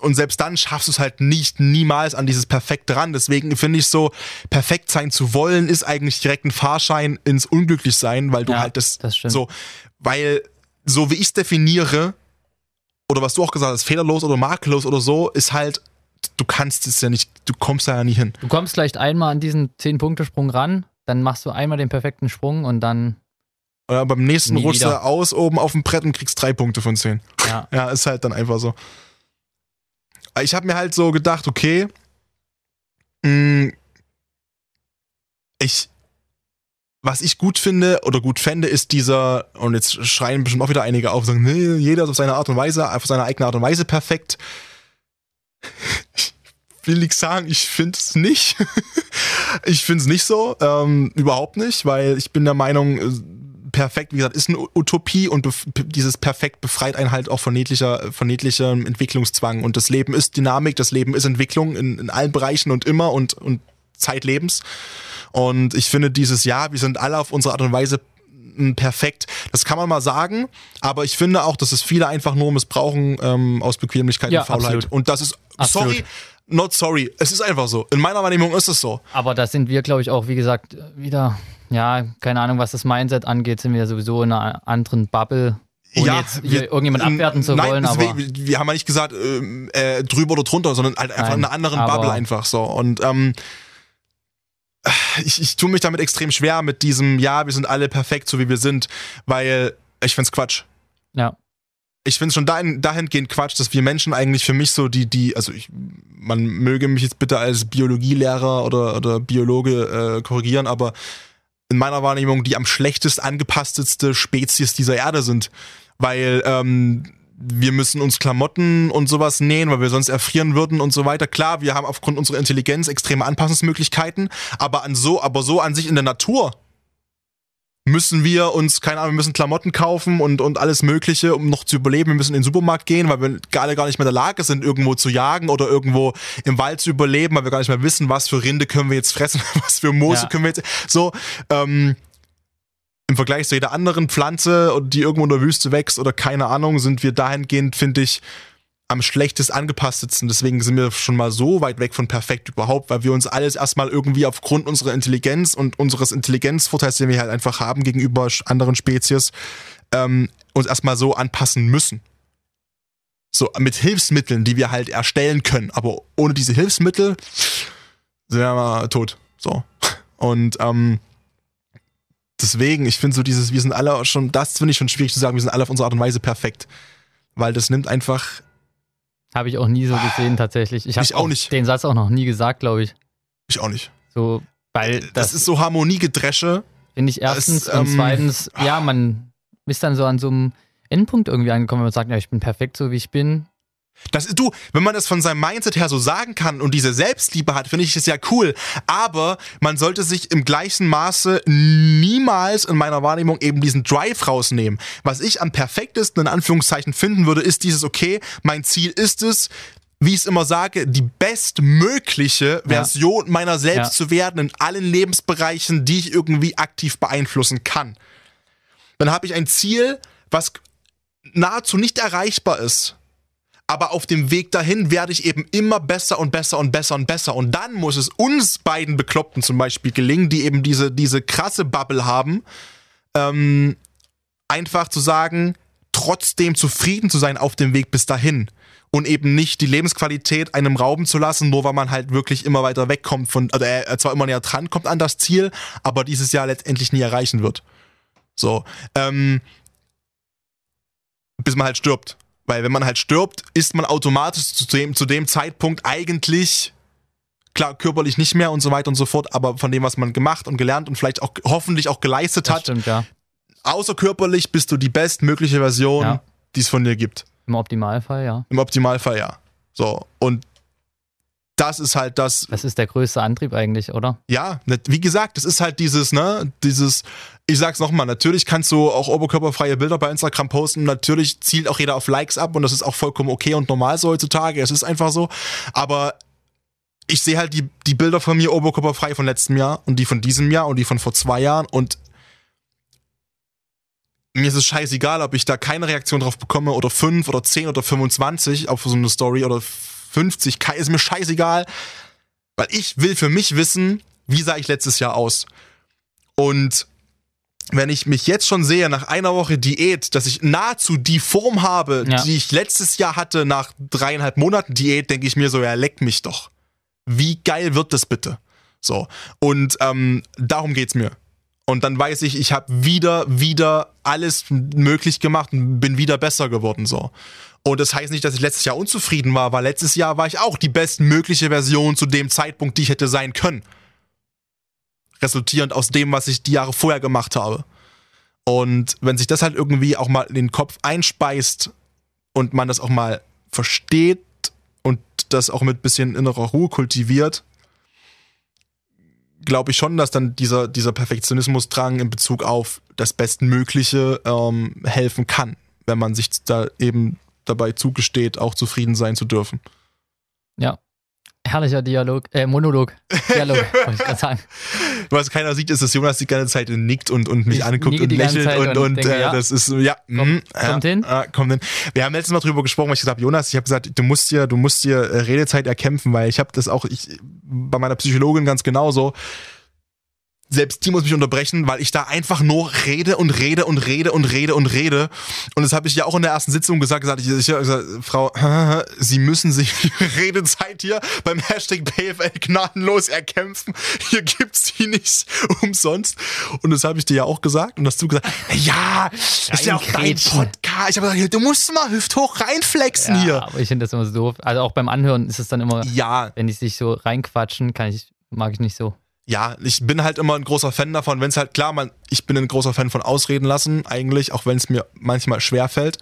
und selbst dann schaffst du es halt nicht niemals an dieses Perfekt ran. Deswegen finde ich so, perfekt sein zu wollen, ist eigentlich direkt ein Fahrschein ins Unglücklichsein, weil du ja, halt das, das so, weil so wie ich es definiere, oder was du auch gesagt hast, fehlerlos oder makellos oder so, ist halt, du kannst es ja nicht, du kommst da ja nicht hin. Du kommst vielleicht einmal an diesen 10-Punkte-Sprung ran, dann machst du einmal den perfekten Sprung und dann. Oder beim nächsten rutschst du aus oben auf dem Brett und kriegst drei Punkte von zehn. Ja. (laughs) ja, ist halt dann einfach so ich habe mir halt so gedacht, okay, mh, mm, ich, was ich gut finde oder gut fände, ist dieser, und jetzt schreien bestimmt auch wieder einige auf, sagen, nee, jeder ist auf seine Art und Weise, auf seine eigene Art und Weise perfekt. Ich will nichts sagen, ich finde es nicht. (laughs) ich finde es nicht so, ähm, überhaupt nicht, weil ich bin der Meinung, perfekt, wie gesagt, ist eine Utopie und dieses perfekt befreit einen halt auch von niedlicher, von niedlichem Entwicklungszwang. Und das Leben ist Dynamik, das Leben ist Entwicklung in, in allen Bereichen und immer und, und Zeitlebens. Und ich finde dieses Jahr, wir sind alle auf unsere Art und Weise perfekt. Das kann man mal sagen, aber ich finde auch, dass es viele einfach nur missbrauchen ähm, aus Bequemlichkeit ja, und Faulheit. Absolut. Und das ist, absolut. sorry, not sorry. Es ist einfach so. In meiner Wahrnehmung ist es so. Aber da sind wir, glaube ich, auch, wie gesagt, wieder, ja, keine Ahnung, was das Mindset angeht, sind wir sowieso in einer anderen Bubble. Ohne ja, jetzt wir, irgendjemand abwerten zu nein, wollen. Deswegen, aber wir haben ja nicht gesagt, äh, äh, drüber oder drunter, sondern halt einfach nein, in einer anderen Bubble einfach so. Und ähm, ich, ich tue mich damit extrem schwer mit diesem, ja, wir sind alle perfekt, so wie wir sind, weil ich find's Quatsch. Ja ich finde es schon dahin, dahingehend Quatsch, dass wir Menschen eigentlich für mich so die, die, also ich, man möge mich jetzt bitte als Biologielehrer oder, oder Biologe äh, korrigieren, aber in meiner Wahrnehmung die am schlechtest angepassteste Spezies dieser Erde sind. Weil ähm, wir müssen uns Klamotten und sowas nähen, weil wir sonst erfrieren würden und so weiter. Klar, wir haben aufgrund unserer Intelligenz extreme Anpassungsmöglichkeiten, aber an so, aber so an sich in der Natur müssen wir uns, keine Ahnung, wir müssen Klamotten kaufen und, und alles Mögliche, um noch zu überleben. Wir müssen in den Supermarkt gehen, weil wir alle gar nicht mehr in der Lage sind, irgendwo zu jagen oder irgendwo im Wald zu überleben, weil wir gar nicht mehr wissen, was für Rinde können wir jetzt fressen, (laughs) was für Moose ja. können wir jetzt. So, ähm, im Vergleich zu jeder anderen Pflanze, die irgendwo in der Wüste wächst oder keine Ahnung, sind wir dahingehend, finde ich, am schlechtest angepasstesten. Deswegen sind wir schon mal so weit weg von perfekt überhaupt, weil wir uns alles erstmal irgendwie aufgrund unserer Intelligenz und unseres Intelligenzvorteils, den wir halt einfach haben gegenüber anderen Spezies, ähm, uns erstmal so anpassen müssen. So mit Hilfsmitteln, die wir halt erstellen können. Aber ohne diese Hilfsmittel sind wir mal tot. So. Und ähm, deswegen, ich finde so dieses, wir sind alle schon, das finde ich schon schwierig zu sagen, wir sind alle auf unsere Art und Weise perfekt. Weil das nimmt einfach habe ich auch nie so gesehen tatsächlich. Ich habe auch, nicht. den Satz auch noch nie gesagt, glaube ich. Ich auch nicht. So, weil das, das ist so Harmoniegedresche. Finde ich erstens das, und ähm, zweitens, ja, man ist dann so an so einem Endpunkt irgendwie angekommen, wenn man sagt, ja, ich bin perfekt so wie ich bin. Das, du, wenn man das von seinem Mindset her so sagen kann und diese Selbstliebe hat, finde ich das ja cool. Aber man sollte sich im gleichen Maße niemals in meiner Wahrnehmung eben diesen Drive rausnehmen. Was ich am perfektesten in Anführungszeichen finden würde, ist dieses, okay, mein Ziel ist es, wie ich es immer sage, die bestmögliche Version ja. meiner selbst ja. zu werden in allen Lebensbereichen, die ich irgendwie aktiv beeinflussen kann. Dann habe ich ein Ziel, was nahezu nicht erreichbar ist aber auf dem Weg dahin werde ich eben immer besser und besser und besser und besser. Und dann muss es uns beiden Bekloppten zum Beispiel gelingen, die eben diese, diese krasse Bubble haben, ähm, einfach zu sagen, trotzdem zufrieden zu sein auf dem Weg bis dahin. Und eben nicht die Lebensqualität einem rauben zu lassen, nur weil man halt wirklich immer weiter wegkommt von, also er zwar immer näher dran kommt an das Ziel, aber dieses Jahr letztendlich nie erreichen wird. So, ähm, bis man halt stirbt. Weil wenn man halt stirbt, ist man automatisch zu dem, zu dem Zeitpunkt eigentlich klar körperlich nicht mehr und so weiter und so fort, aber von dem, was man gemacht und gelernt und vielleicht auch hoffentlich auch geleistet das hat, stimmt, ja. außerkörperlich bist du die bestmögliche Version, ja. die es von dir gibt. Im Optimalfall, ja. Im Optimalfall, ja. So, und das ist halt das. Das ist der größte Antrieb eigentlich, oder? Ja, ne, wie gesagt, das ist halt dieses, ne, dieses, ich sag's nochmal, natürlich kannst du auch oberkörperfreie Bilder bei Instagram posten, natürlich zielt auch jeder auf Likes ab und das ist auch vollkommen okay und normal so heutzutage, es ist einfach so, aber ich sehe halt die, die Bilder von mir oberkörperfrei von letztem Jahr und die von diesem Jahr und die von vor zwei Jahren und mir ist es scheißegal, ob ich da keine Reaktion drauf bekomme oder fünf oder zehn oder 25 auf so eine Story oder 50, ist mir scheißegal, weil ich will für mich wissen, wie sah ich letztes Jahr aus. Und wenn ich mich jetzt schon sehe, nach einer Woche Diät, dass ich nahezu die Form habe, ja. die ich letztes Jahr hatte, nach dreieinhalb Monaten Diät, denke ich mir so, ja, leck mich doch. Wie geil wird das bitte? So. Und ähm, darum geht's mir. Und dann weiß ich, ich habe wieder, wieder alles möglich gemacht und bin wieder besser geworden. So. Und das heißt nicht, dass ich letztes Jahr unzufrieden war, weil letztes Jahr war ich auch die bestmögliche Version zu dem Zeitpunkt, die ich hätte sein können. Resultierend aus dem, was ich die Jahre vorher gemacht habe. Und wenn sich das halt irgendwie auch mal in den Kopf einspeist und man das auch mal versteht und das auch mit bisschen innerer Ruhe kultiviert, glaube ich schon, dass dann dieser, dieser Perfektionismusdrang in Bezug auf das Bestmögliche ähm, helfen kann, wenn man sich da eben dabei zugesteht, auch zufrieden sein zu dürfen. Ja. Herrlicher Dialog, äh, Monolog. Dialog, (laughs) wollte ich gerade sagen. Was keiner sieht, ist, dass Jonas die ganze Zeit nickt und, und mich ich anguckt und lächelt und, und, und denke, äh, ja. das ist, ja, Komm, mh, kommt ja, hin. Äh, kommt hin. Wir haben letztes Mal drüber gesprochen, weil ich gesagt habe, Jonas, ich habe gesagt, du musst dir, du musst dir äh, Redezeit erkämpfen, weil ich habe das auch ich, bei meiner Psychologin ganz genauso selbst die muss mich unterbrechen, weil ich da einfach nur rede und rede und rede und rede und rede. Und das habe ich ja auch in der ersten Sitzung gesagt, gesagt, ich, ich gesagt Frau, (laughs) Sie müssen sich Redezeit hier beim Hashtag PFL gnadenlos erkämpfen. Hier gibt's die nicht umsonst. Und das habe ich dir ja auch gesagt. Und hast du gesagt, ja, ist ja auch dein Podcast. Ich habe gesagt, du musst mal hüfthoch reinflexen ja, hier. Aber ich finde das immer so doof. Also auch beim Anhören ist es dann immer, ja. wenn die sich so reinquatschen, kann ich, mag ich nicht so ja, ich bin halt immer ein großer Fan davon, wenn es halt klar, man, ich bin ein großer Fan von Ausreden lassen, eigentlich, auch wenn es mir manchmal schwer fällt.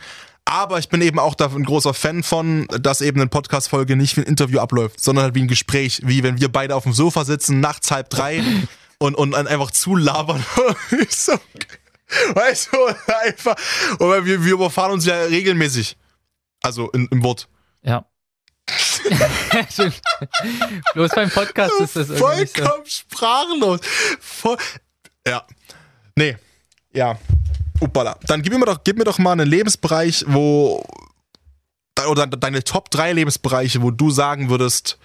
Aber ich bin eben auch ein großer Fan von, dass eben eine Podcast-Folge nicht wie ein Interview abläuft, sondern halt wie ein Gespräch, wie wenn wir beide auf dem Sofa sitzen, nachts halb drei (laughs) und, und einfach zulabern. (laughs) so, weißt du, einfach. Und wir, wir überfahren uns ja regelmäßig. Also in, im Wort. Ja. (laughs) Bloß beim Podcast ist das irgendwie Vollkommen so. sprachlos. Voll, ja. Nee. Ja. Uppala. Dann gib mir doch, gib mir doch mal einen Lebensbereich, wo. Oder deine Top 3 Lebensbereiche, wo du sagen würdest,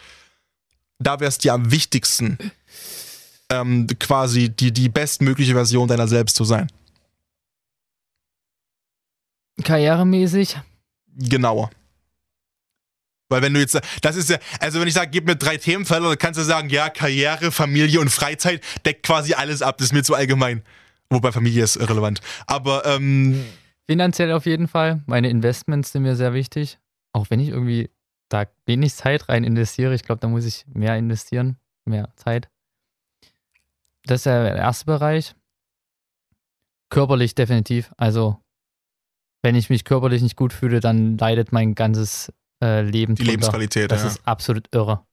da wär's dir am wichtigsten, ähm, quasi die, die bestmögliche Version deiner selbst zu sein. Karrieremäßig? Genauer. Weil wenn du jetzt, das ist ja, also wenn ich sage, gib mir drei Themenfelder, dann kannst du sagen, ja, Karriere, Familie und Freizeit deckt quasi alles ab. Das ist mir zu allgemein. Wobei Familie ist irrelevant. Aber ähm, finanziell auf jeden Fall. Meine Investments sind mir sehr wichtig. Auch wenn ich irgendwie da wenig Zeit rein investiere. Ich glaube, da muss ich mehr investieren, mehr Zeit. Das ist der erste Bereich. Körperlich definitiv. Also, wenn ich mich körperlich nicht gut fühle, dann leidet mein ganzes äh, Leben. Die Lebensqualität, Das ja. ist absolut irre.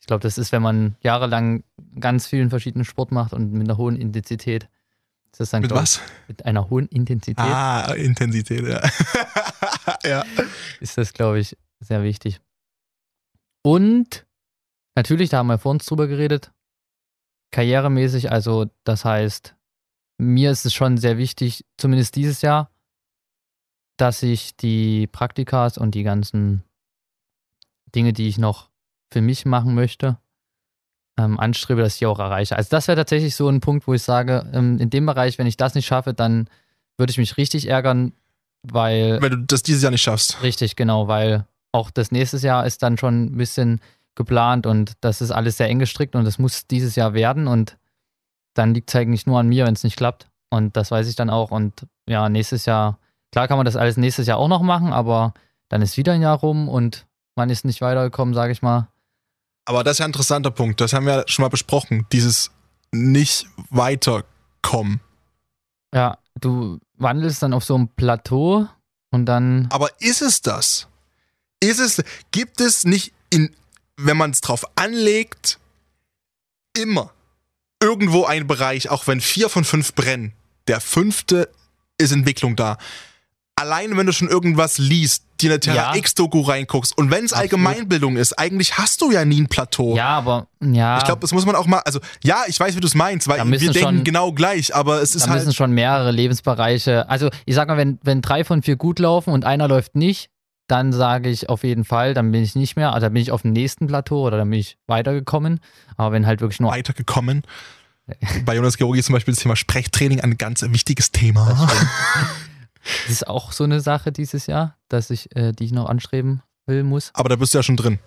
Ich glaube, das ist, wenn man jahrelang ganz vielen verschiedenen Sport macht und mit einer hohen Intensität. Das ist dann, mit was? Mit einer hohen Intensität. Ah, Intensität, ja. (laughs) ja. Ist das, glaube ich, sehr wichtig. Und natürlich, da haben wir vor uns drüber geredet, karrieremäßig, also das heißt, mir ist es schon sehr wichtig, zumindest dieses Jahr, dass ich die Praktikas und die ganzen Dinge, die ich noch für mich machen möchte, ähm, anstrebe, dass ich die auch erreiche. Also das wäre tatsächlich so ein Punkt, wo ich sage, ähm, in dem Bereich, wenn ich das nicht schaffe, dann würde ich mich richtig ärgern, weil... Wenn du das dieses Jahr nicht schaffst. Richtig, genau, weil auch das nächste Jahr ist dann schon ein bisschen geplant und das ist alles sehr eng gestrickt und das muss dieses Jahr werden und dann liegt es eigentlich nur an mir, wenn es nicht klappt. Und das weiß ich dann auch. Und ja, nächstes Jahr, klar kann man das alles nächstes Jahr auch noch machen, aber dann ist wieder ein Jahr rum und man ist nicht weitergekommen, sage ich mal. Aber das ist ja ein interessanter Punkt. Das haben wir schon mal besprochen. Dieses nicht weiterkommen. Ja, du wandelst dann auf so ein Plateau und dann. Aber ist es das? Ist es, gibt es nicht in, wenn man es drauf anlegt, immer irgendwo einen Bereich, auch wenn vier von fünf brennen, der fünfte ist Entwicklung da allein wenn du schon irgendwas liest, dir eine Terra ja. X-Doku reinguckst und wenn es Allgemeinbildung ist, eigentlich hast du ja nie ein Plateau. Ja, aber ja. Ich glaube, das muss man auch mal, also ja, ich weiß, wie du es meinst, weil wir denken schon, genau gleich, aber es ist da halt. Da müssen schon mehrere Lebensbereiche, also ich sag mal, wenn, wenn drei von vier gut laufen und einer läuft nicht, dann sage ich auf jeden Fall, dann bin ich nicht mehr, also dann bin ich auf dem nächsten Plateau oder dann bin ich weitergekommen. Aber wenn halt wirklich nur. Weitergekommen? Bei Jonas Georgi zum Beispiel das Thema Sprechtraining ein ganz wichtiges Thema. (laughs) Das ist auch so eine Sache dieses Jahr, dass ich, äh, die ich noch anstreben will, muss. Aber da bist du ja schon drin.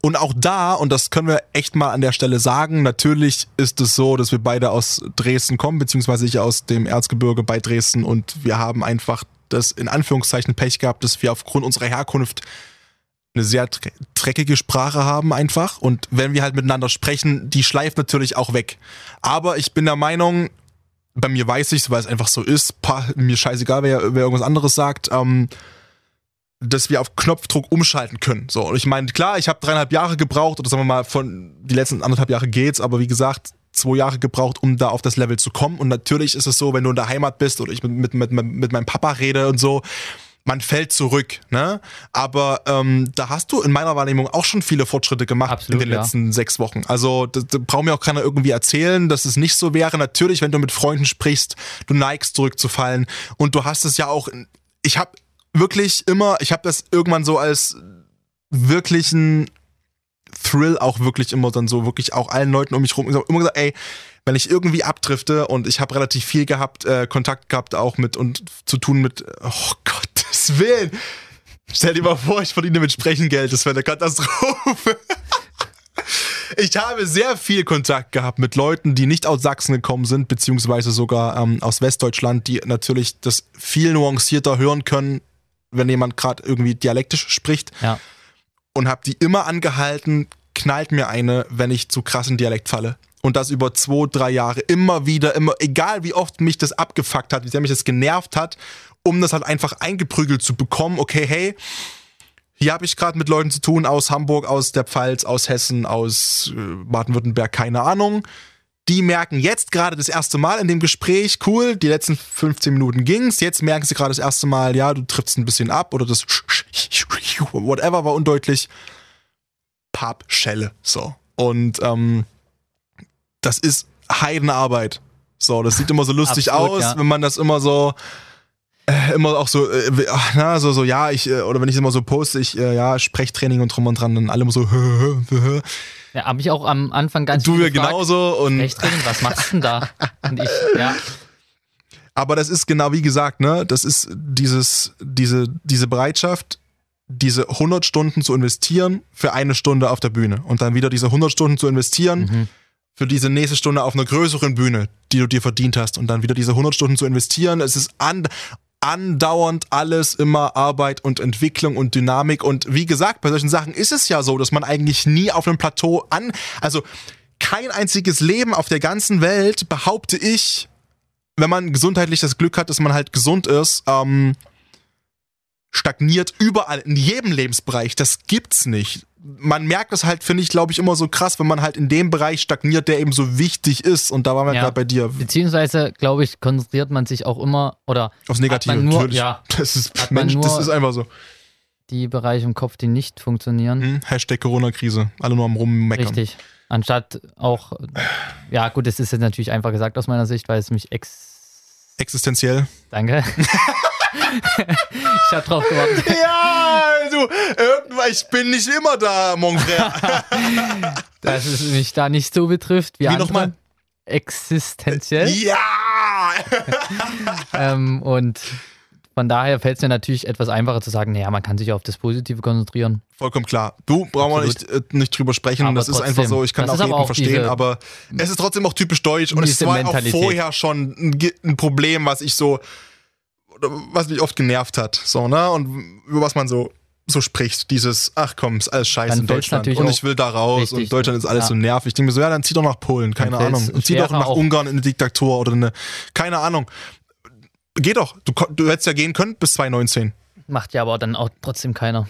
Und auch da, und das können wir echt mal an der Stelle sagen, natürlich ist es so, dass wir beide aus Dresden kommen, beziehungsweise ich aus dem Erzgebirge bei Dresden und wir haben einfach das in Anführungszeichen Pech gehabt, dass wir aufgrund unserer Herkunft eine sehr dreckige Sprache haben einfach und wenn wir halt miteinander sprechen, die schleift natürlich auch weg. Aber ich bin der Meinung, bei mir weiß ich weil es einfach so ist, pa, mir scheißegal, wer, wer irgendwas anderes sagt, ähm, dass wir auf Knopfdruck umschalten können. So, und ich meine, klar, ich habe dreieinhalb Jahre gebraucht, oder sagen wir mal, von die letzten anderthalb Jahre geht's, aber wie gesagt, zwei Jahre gebraucht, um da auf das Level zu kommen. Und natürlich ist es so, wenn du in der Heimat bist oder ich mit, mit, mit, mit meinem Papa rede und so, man fällt zurück, ne? Aber ähm, da hast du in meiner Wahrnehmung auch schon viele Fortschritte gemacht Absolut, in den letzten sechs Wochen. Also da, da braucht mir auch keiner irgendwie erzählen, dass es nicht so wäre. Natürlich, wenn du mit Freunden sprichst, du neigst zurückzufallen und du hast es ja auch. Ich habe wirklich immer, ich habe das irgendwann so als wirklichen Thrill auch wirklich immer dann so wirklich auch allen Leuten um mich rum immer gesagt, ey, wenn ich irgendwie abdrifte und ich habe relativ viel gehabt, äh, Kontakt gehabt auch mit und zu tun mit, oh Gottes Willen. Stell dir mal vor, ich verdiene mit Sprechengeld, das wäre eine Katastrophe. (laughs) Ich habe sehr viel Kontakt gehabt mit Leuten, die nicht aus Sachsen gekommen sind, beziehungsweise sogar ähm, aus Westdeutschland, die natürlich das viel nuancierter hören können, wenn jemand gerade irgendwie dialektisch spricht. Ja. Und habe die immer angehalten, knallt mir eine, wenn ich zu krassen Dialekt falle und das über zwei, drei Jahre immer wieder, immer, egal wie oft mich das abgefuckt hat, wie sehr mich das genervt hat, um das halt einfach eingeprügelt zu bekommen, okay, hey, hier habe ich gerade mit Leuten zu tun aus Hamburg, aus der Pfalz, aus Hessen, aus äh, Baden-Württemberg, keine Ahnung. Die merken jetzt gerade das erste Mal in dem Gespräch, cool, die letzten 15 Minuten ging's, jetzt merken sie gerade das erste Mal, ja, du triffst ein bisschen ab oder das (laughs) whatever war undeutlich. Pappschelle, so. Und ähm, das ist Heidenarbeit. So, das sieht immer so lustig Absolut, aus, ja. wenn man das immer so äh, immer auch so, äh, na, so, so, ja, ich, äh, oder wenn ich immer so poste, ich, äh, ja, Sprechtraining und drum und dran, dann alle immer so, (laughs) Ja, habe ich auch am Anfang ganz Du ja genauso und. Sprechtraining, was machst du denn da? (laughs) Und ich, ja. Aber das ist genau wie gesagt, ne, das ist dieses, diese, diese Bereitschaft, diese 100 Stunden zu investieren für eine Stunde auf der Bühne und dann wieder diese 100 Stunden zu investieren. Mhm für diese nächste Stunde auf einer größeren Bühne, die du dir verdient hast und dann wieder diese 100 Stunden zu investieren. Es ist an, andauernd alles immer Arbeit und Entwicklung und Dynamik und wie gesagt, bei solchen Sachen ist es ja so, dass man eigentlich nie auf einem Plateau an, also kein einziges Leben auf der ganzen Welt, behaupte ich, wenn man gesundheitlich das Glück hat, dass man halt gesund ist, ähm, stagniert überall, in jedem Lebensbereich. Das gibt's nicht man merkt es halt, finde ich, glaube ich, immer so krass, wenn man halt in dem Bereich stagniert, der eben so wichtig ist. Und da waren wir ja. gerade bei dir. Beziehungsweise, glaube ich, konzentriert man sich auch immer oder aufs Negative. Nur, natürlich. Ja, (laughs) das ist Mensch, das ist einfach so. Die Bereiche im Kopf, die nicht funktionieren. Hm, Hashtag Corona-Krise. Alle nur am rummeckern. Richtig. Anstatt auch, ja gut, das ist jetzt natürlich einfach gesagt aus meiner Sicht, weil es mich ex existenziell. Danke. (laughs) ich hab drauf gewartet. (laughs) Ja, irgendwann, ich bin nicht immer da, mon frère. (laughs) Dass es mich da nicht so betrifft wie, wie nochmal? Existenziell. Ja! (laughs) ähm, und von daher fällt es mir natürlich etwas einfacher zu sagen, naja, man kann sich auf das Positive konzentrieren. Vollkommen klar. Du, brauchen wir nicht, äh, nicht drüber sprechen. Aber das trotzdem, ist einfach so, ich kann auch jeden auch verstehen, aber es ist trotzdem auch typisch deutsch und es war auch vorher schon ein, ein Problem, was ich so was mich oft genervt hat, so, ne? Und über was man so so spricht, dieses, ach komm, ist alles scheiße in Deutschland und ich will da raus richtig, und Deutschland ist alles ja. so nervig. Ich denke mir so, ja, dann zieh doch nach Polen, keine Ahnung. Und zieh doch nach Ungarn in eine Diktatur oder eine, keine Ahnung. Geh doch, du, du hättest ja gehen können bis 2019. Macht ja aber dann auch trotzdem keiner.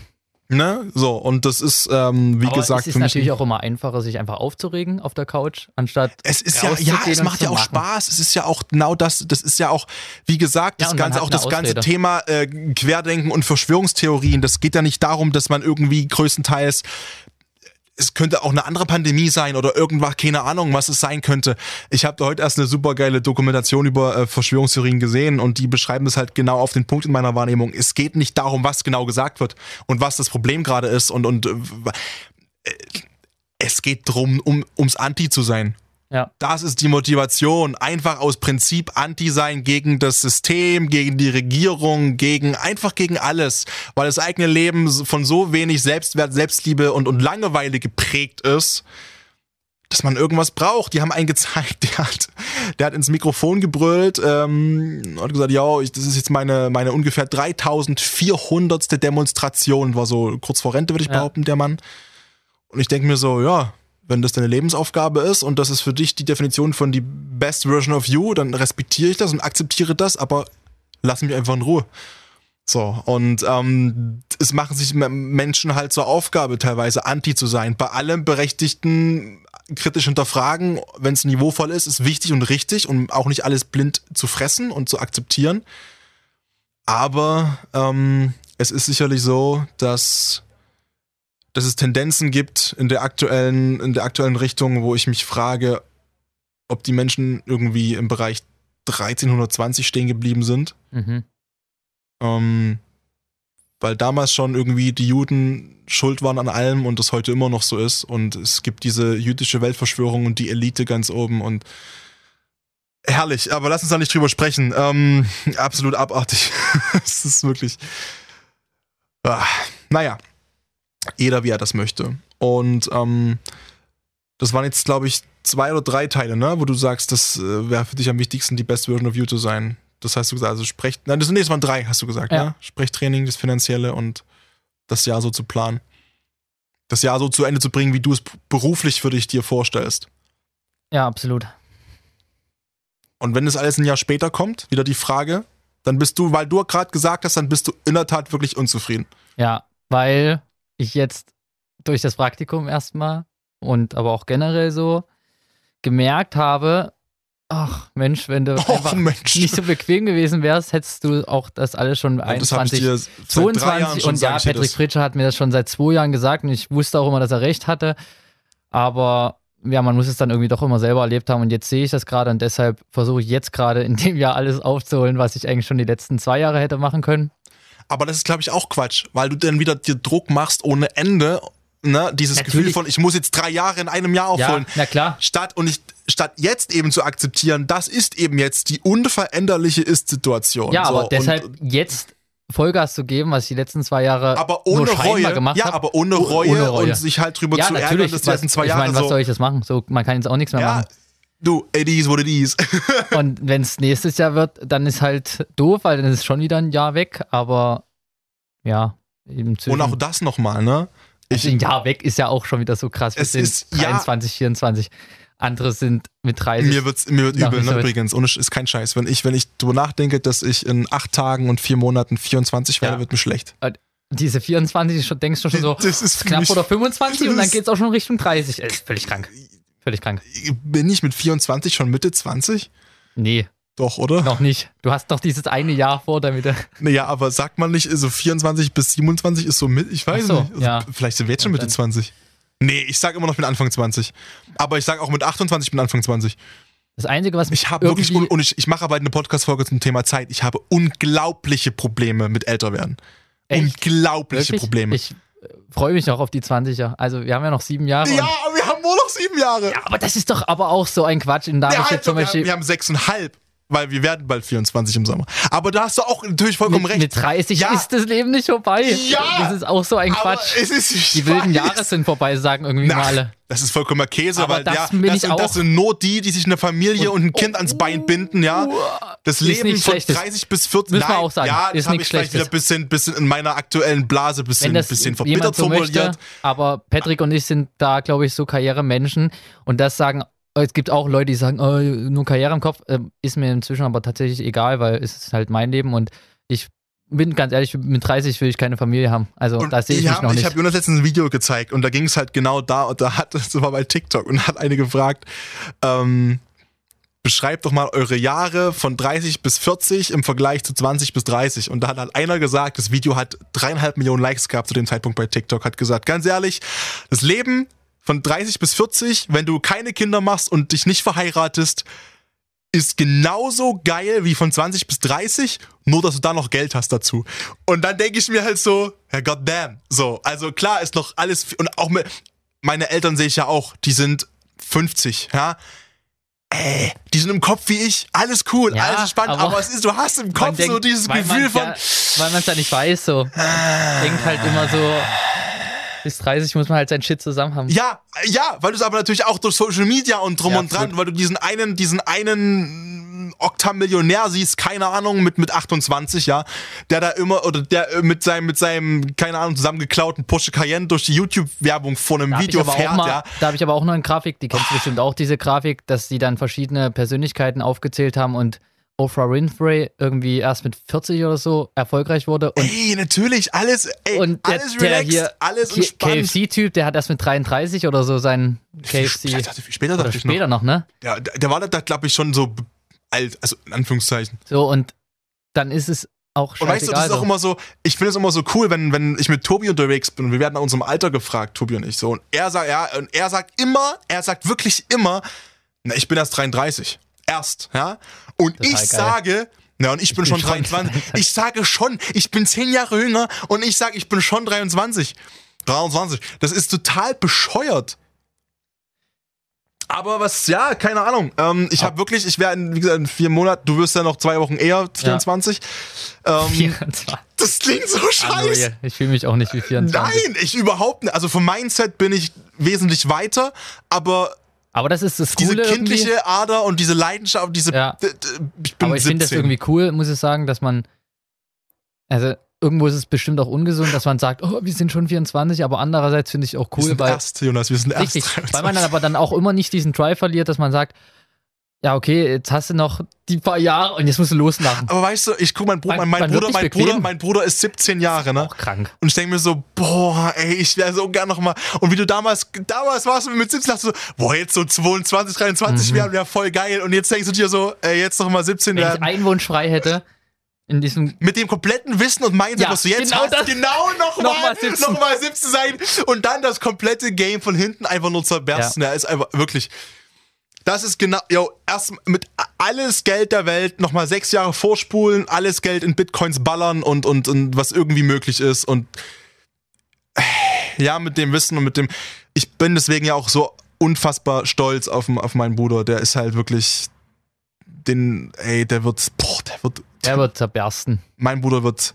Ne? So, und das ist, ähm, wie Aber gesagt, es ist natürlich auch immer einfacher, sich einfach aufzuregen auf der Couch, anstatt. Es ist ja, ja, es macht ja auch machen. Spaß. Es ist ja auch genau das, das ist ja auch, wie gesagt, das ja, ganze, auch das ganze Thema äh, Querdenken und Verschwörungstheorien. Das geht ja nicht darum, dass man irgendwie größtenteils es könnte auch eine andere Pandemie sein oder irgendwas, keine Ahnung, was es sein könnte. Ich habe heute erst eine super geile Dokumentation über äh, Verschwörungstheorien gesehen und die beschreiben es halt genau auf den Punkt in meiner Wahrnehmung. Es geht nicht darum, was genau gesagt wird und was das Problem gerade ist und, und äh, es geht darum, um, ums Anti zu sein. Ja. Das ist die Motivation. Einfach aus Prinzip anti sein gegen das System, gegen die Regierung, gegen, einfach gegen alles. Weil das eigene Leben von so wenig Selbstwert, Selbstliebe und, und Langeweile geprägt ist, dass man irgendwas braucht. Die haben einen gezeigt, (laughs) der hat, der hat ins Mikrofon gebrüllt, ähm, hat gesagt, ja, das ist jetzt meine, meine ungefähr 3400. Demonstration, war so kurz vor Rente, würde ich ja. behaupten, der Mann. Und ich denke mir so, ja, wenn das deine Lebensaufgabe ist und das ist für dich die Definition von die best version of you, dann respektiere ich das und akzeptiere das, aber lass mich einfach in Ruhe. So, und ähm, es machen sich Menschen halt zur Aufgabe, teilweise anti zu sein. Bei allem berechtigten kritisch hinterfragen, wenn es niveauvoll ist, ist wichtig und richtig und auch nicht alles blind zu fressen und zu akzeptieren. Aber ähm, es ist sicherlich so, dass, dass es Tendenzen gibt in der aktuellen, in der aktuellen Richtung, wo ich mich frage, ob die Menschen irgendwie im Bereich 1320 stehen geblieben sind. Mhm. Ähm, weil damals schon irgendwie die Juden schuld waren an allem und das heute immer noch so ist. Und es gibt diese jüdische Weltverschwörung und die Elite ganz oben und herrlich, aber lass uns da nicht drüber sprechen. Ähm, absolut abartig. (laughs) Es ist wirklich. Ah, naja. Jeder, wie er das möchte. Und ähm, das waren jetzt, glaube ich, zwei oder drei Teile, ne? Wo du sagst, das äh, wäre für dich am wichtigsten, die Best Version of You zu sein. Das hast du gesagt, also sprecht. Nein, das, nee, das waren drei, hast du gesagt, ja. ne? Sprechtraining, das Finanzielle und das Jahr so zu planen. Das Jahr so zu Ende zu bringen, wie du es beruflich für dich dir vorstellst. Ja, absolut. Und wenn es alles ein Jahr später kommt, wieder die Frage, dann bist du, weil du gerade gesagt hast, dann bist du in der Tat wirklich unzufrieden. Ja, weil ich jetzt durch das Praktikum erstmal und aber auch generell so gemerkt habe, ach Mensch, wenn du Och, Mensch. nicht so bequem gewesen wärst, hättest du auch das alles schon ja, 21, 22 und ja, Patrick Fritscher hat mir das schon seit zwei Jahren gesagt und ich wusste auch immer, dass er recht hatte. Aber ja, man muss es dann irgendwie doch immer selber erlebt haben und jetzt sehe ich das gerade und deshalb versuche ich jetzt gerade in dem Jahr alles aufzuholen, was ich eigentlich schon die letzten zwei Jahre hätte machen können. Aber das ist, glaube ich, auch Quatsch, weil du dann wieder dir Druck machst ohne Ende. Ne? Dieses Natürlich. Gefühl von, ich muss jetzt drei Jahre in einem Jahr aufholen. Ja, na klar. Statt, und ich, statt jetzt eben zu akzeptieren, das ist eben jetzt die unveränderliche Ist-Situation. Ja, so, aber deshalb und, jetzt Vollgas zu geben, was ich die letzten zwei Jahre aber ohne nur Reue, gemacht ja, aber ohne Reue, ohne Reue, und sich halt drüber ja, zu ärgern, dass die letzten zwei ich Jahre Ich meine, was soll ich das machen? So, man kann jetzt auch nichts mehr ja, machen. Du, it is what it is. (laughs) und wenn es nächstes Jahr wird, dann ist halt doof, weil dann ist es schon wieder ein Jahr weg, aber ja. Und auch das nochmal, ne? Ich, also ein Jahr weg ist ja auch schon wieder so krass. Es ist 23, ja, 24 andere sind mit 30. Mir, wird's, mir wird übel, ne, übrigens. Ohne, ist kein Scheiß. Wenn ich, wenn ich drüber nachdenke, dass ich in acht Tagen und vier Monaten 24 werde, ja. wird mir schlecht. Äh, diese 24, denkst du schon so, das ist knapp oder 25 (laughs) und dann geht es auch schon Richtung 30. Ey, ist völlig krank. Völlig krank. Bin ich mit 24 schon Mitte 20? Nee. Doch, oder? Noch nicht. Du hast doch dieses eine Jahr vor damit. Naja, aber sagt man nicht, so 24 bis 27 ist so mit, ich weiß so, nicht. Also ja. Vielleicht sind wir jetzt schon Mitte 20. Nee, ich sag immer noch mit Anfang 20. Aber ich sag auch mit 28 mit Anfang 20. Das Einzige, was mich Ich habe wirklich, und ich, ich mache aber eine Podcast-Folge zum Thema Zeit. Ich habe unglaubliche Probleme mit Älterwerden. Echt? Unglaubliche wirklich? Probleme. Ich äh, freue mich noch auf die 20er. Also, wir haben ja noch sieben Jahre. Ja, aber wir haben nur noch sieben Jahre. Ja, aber das ist doch aber auch so ein Quatsch. In ja, halt zum Beispiel, wir haben sechseinhalb weil wir werden bald 24 im Sommer. Aber da hast du auch natürlich vollkommen mit, recht. Mit 30 ja. ist das Leben nicht vorbei. Ja. Das ist auch so ein Quatsch. Es ist, die wilden Jahre sind vorbei, sagen irgendwie Na, mal alle. Das ist vollkommener Käse, aber weil das, ja, das, sind, das sind nur die, die sich eine Familie und, und ein Kind oh, ans Bein binden, ja. Das Leben von 30 bis 40. Müssen wir auch sagen. Ja, das habe ich vielleicht wieder ein bisschen, bisschen in meiner aktuellen Blase bisschen, Wenn das bisschen verbittert so formuliert. Möchte, aber Patrick und ich sind da, glaube ich, so Karrieremenschen und das sagen es gibt auch Leute, die sagen, oh, nur Karriere im Kopf. Ähm, ist mir inzwischen aber tatsächlich egal, weil es ist halt mein Leben und ich bin ganz ehrlich, mit 30 will ich keine Familie haben. Also und da sehe ich mich noch nicht. Ich habe Jonas letztens ein Video gezeigt und da ging es halt genau da und da hat, (laughs) das war bei TikTok und hat eine gefragt, ähm, beschreibt doch mal eure Jahre von 30 bis 40 im Vergleich zu 20 bis 30. Und da hat halt einer gesagt, das Video hat dreieinhalb Millionen Likes gehabt zu dem Zeitpunkt bei TikTok, hat gesagt, ganz ehrlich, das Leben von 30 bis 40, wenn du keine Kinder machst und dich nicht verheiratest, ist genauso geil wie von 20 bis 30, nur dass du da noch Geld hast dazu. Und dann denke ich mir halt so, ja goddamn. So, also klar ist noch alles, und auch mit, meine Eltern sehe ich ja auch, die sind 50, ja. Ey, die sind im Kopf wie ich, alles cool, ja, alles spannend, aber, aber, es ist, du hast im Kopf denkt, so dieses Gefühl von. Ja, weil man es ja nicht weiß, so. Ah, denkt halt immer so, bis 30 muss man halt sein Shit zusammen haben. Ja, ja, weil du es aber natürlich auch durch Social Media und drum ja, und dran, weil du diesen einen, diesen einen Oktamillionär siehst, keine Ahnung, mit, mit 28, ja, der da immer, oder der mit seinem, mit seinem, keine Ahnung, zusammengeklauten Porsche Cayenne durch die YouTube-Werbung vor einem da Video fährt, mal, ja. Da habe ich aber auch noch eine Grafik, die kennst du bestimmt auch, diese Grafik, dass sie dann verschiedene Persönlichkeiten aufgezählt haben und Oprah Winfrey irgendwie erst mit 40 oder so erfolgreich wurde. Und ey, natürlich, alles, ey, und der, alles relaxed, hier alles entspannt. KFC-Typ, der hat erst mit 33 oder so sein KFC. Ich dachte, später dachte ich später noch, ne? Der, der war da, glaube ich, schon so alt, also in Anführungszeichen. So, und dann ist es auch Und weißt du, das ist auch immer so, ich finde es immer so cool, wenn, wenn ich mit Tobi unterwegs bin und wir werden nach unserem Alter gefragt, Tobi und ich so. Und er sagt, ja, und er sagt immer, er sagt wirklich immer, na, ich bin erst 33. Erst, ja. Und Total ich geil. sage, na, und ich, ich bin, bin, schon 23. ich sage schon, ich bin 10 Jahre jünger und ich sage, ich bin schon 23. 23. Das ist total bescheuert. Aber was, ja, keine Ahnung. Ähm, ich habe wirklich, ich werde, wie gesagt, in vier Monaten, du wirst ja noch zwei Wochen eher, 24. Ja. Ähm, 24. Das klingt so scheiße. Ich fühle mich auch nicht wie 24. Nein, ich überhaupt nicht. Also vom Mindset bin ich wesentlich weiter, aber aber das ist das Coole Diese kindliche irgendwie. Ader und diese Leidenschaft, diese. Ja. Ich bin Aber ich finde das irgendwie cool, muss ich sagen, dass man. Also, irgendwo ist es bestimmt auch ungesund, dass man sagt, oh, wir sind schon 24, aber andererseits finde ich auch cool, wir sind weil. Erst, Jonas, wir sind erst. Richtig, weil man dann aber dann auch immer nicht diesen Drive verliert, dass man sagt, ja, okay, jetzt hast du noch die paar Jahre und jetzt musst du loslachen. Aber weißt du, ich guck mein, Bruder, mein, mein Bruder, mein Bruder, mein Bruder ist 17 Jahre, ne? Auch krank. Und ich denke mir so, boah, ey, ich wäre so gern noch mal. Und wie du damals, damals warst du mit 17, dachtest du, boah, jetzt so 22, 23 mhm. wäre wär voll geil. Und jetzt denkst du dir so, ey, jetzt noch mal 17 Wenn werden. Wenn ich einen Wunsch frei hätte, in diesem mit dem kompletten Wissen und Mindset, ja, was du jetzt genau hast, genau noch, noch, mal, 17. noch mal 17 sein und dann das komplette Game von hinten einfach nur zerbersten. Ja. ja, ist einfach wirklich das ist genau, yo, erst mit alles Geld der Welt nochmal sechs Jahre vorspulen, alles Geld in Bitcoins ballern und, und, und was irgendwie möglich ist und ja, mit dem Wissen und mit dem, ich bin deswegen ja auch so unfassbar stolz auf, auf meinen Bruder, der ist halt wirklich, den, ey, der wird, boah, der wird. Der wird zerbersten. Mein Bruder wird,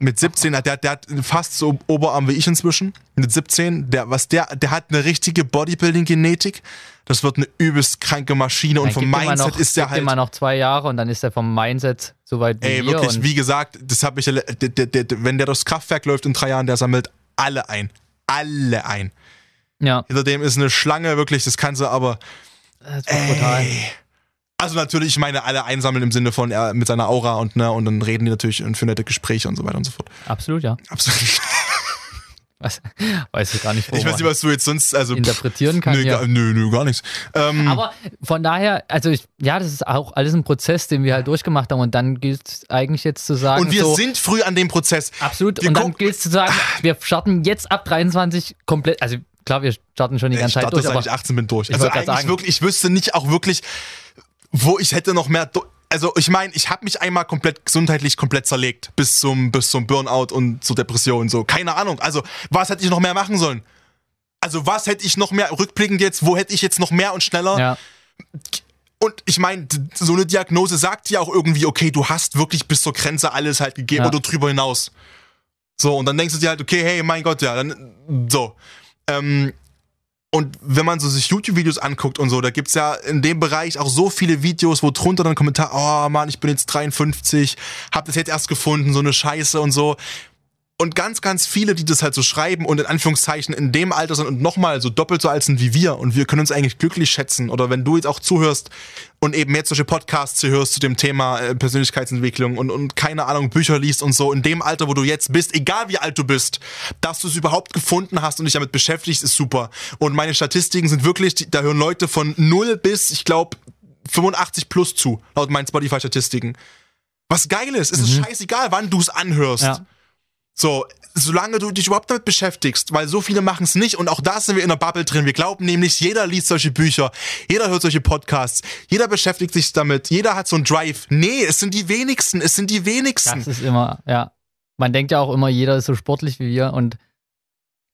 mit 17 hat der, der hat fast so Oberarm wie ich inzwischen. Mit 17, der, was der, der hat eine richtige Bodybuilding-Genetik. Das wird eine übelst kranke Maschine und vom Mindset noch, ist der halt. immer noch zwei Jahre und dann ist er vom Mindset soweit wie Ey, wirklich, wie gesagt, das habe ich, der, der, der, wenn der durchs Kraftwerk läuft in drei Jahren, der sammelt alle ein. Alle ein. Ja. Hinter dem ist eine Schlange, wirklich, das kannst du aber. Das wird brutal. Also natürlich, ich meine, alle einsammeln im Sinne von er mit seiner Aura und ne, und dann reden die natürlich für nette Gespräche und so weiter und so fort. Absolut, ja. Absolut. Was? Weiß ich gar nicht, Ich weiß nicht, was du jetzt sonst also interpretieren kannst. Nö, ja. nö, nö, gar nichts. Ähm, Aber von daher, also ich, ja, das ist auch alles ein Prozess, den wir halt durchgemacht haben und dann gilt es eigentlich jetzt zu sagen. Und wir so, sind früh an dem Prozess. Absolut. Wir und dann gilt es zu sagen, wir starten jetzt ab 23 komplett, also klar, wir starten schon die ganze Zeit durch. Ich aber ich 18 bin durch. Also eigentlich sagen, wirklich, ich wüsste nicht auch wirklich, wo ich hätte noch mehr. Also ich meine, ich habe mich einmal komplett gesundheitlich komplett zerlegt bis zum bis zum Burnout und zur Depression so. Keine Ahnung. Also was hätte ich noch mehr machen sollen? Also was hätte ich noch mehr rückblickend jetzt? Wo hätte ich jetzt noch mehr und schneller? Ja. Und ich meine, so eine Diagnose sagt ja auch irgendwie, okay, du hast wirklich bis zur Grenze alles halt gegeben ja. oder drüber hinaus. So, und dann denkst du dir halt, okay, hey, mein Gott, ja, dann so. Ähm, und wenn man so sich YouTube-Videos anguckt und so, da gibt's ja in dem Bereich auch so viele Videos, wo drunter dann Kommentar, oh Mann, ich bin jetzt 53, hab das jetzt erst gefunden, so eine Scheiße und so. Und ganz, ganz viele, die das halt so schreiben und in Anführungszeichen in dem Alter sind und nochmal so doppelt so alt sind wie wir und wir können uns eigentlich glücklich schätzen. Oder wenn du jetzt auch zuhörst und eben jetzt solche Podcasts hörst zu dem Thema äh, Persönlichkeitsentwicklung und, und keine Ahnung, Bücher liest und so, in dem Alter, wo du jetzt bist, egal wie alt du bist, dass du es überhaupt gefunden hast und dich damit beschäftigst, ist super. Und meine Statistiken sind wirklich, da hören Leute von 0 bis, ich glaube, 85 plus zu, laut meinen Spotify-Statistiken. Was geil ist, es mhm. ist scheißegal, wann du es anhörst. Ja. So, solange du dich überhaupt damit beschäftigst, weil so viele machen es nicht und auch da sind wir in der Bubble drin. Wir glauben nämlich, jeder liest solche Bücher, jeder hört solche Podcasts, jeder beschäftigt sich damit, jeder hat so einen Drive. Nee, es sind die wenigsten, es sind die wenigsten. Das ist immer, ja. Man denkt ja auch immer, jeder ist so sportlich wie wir und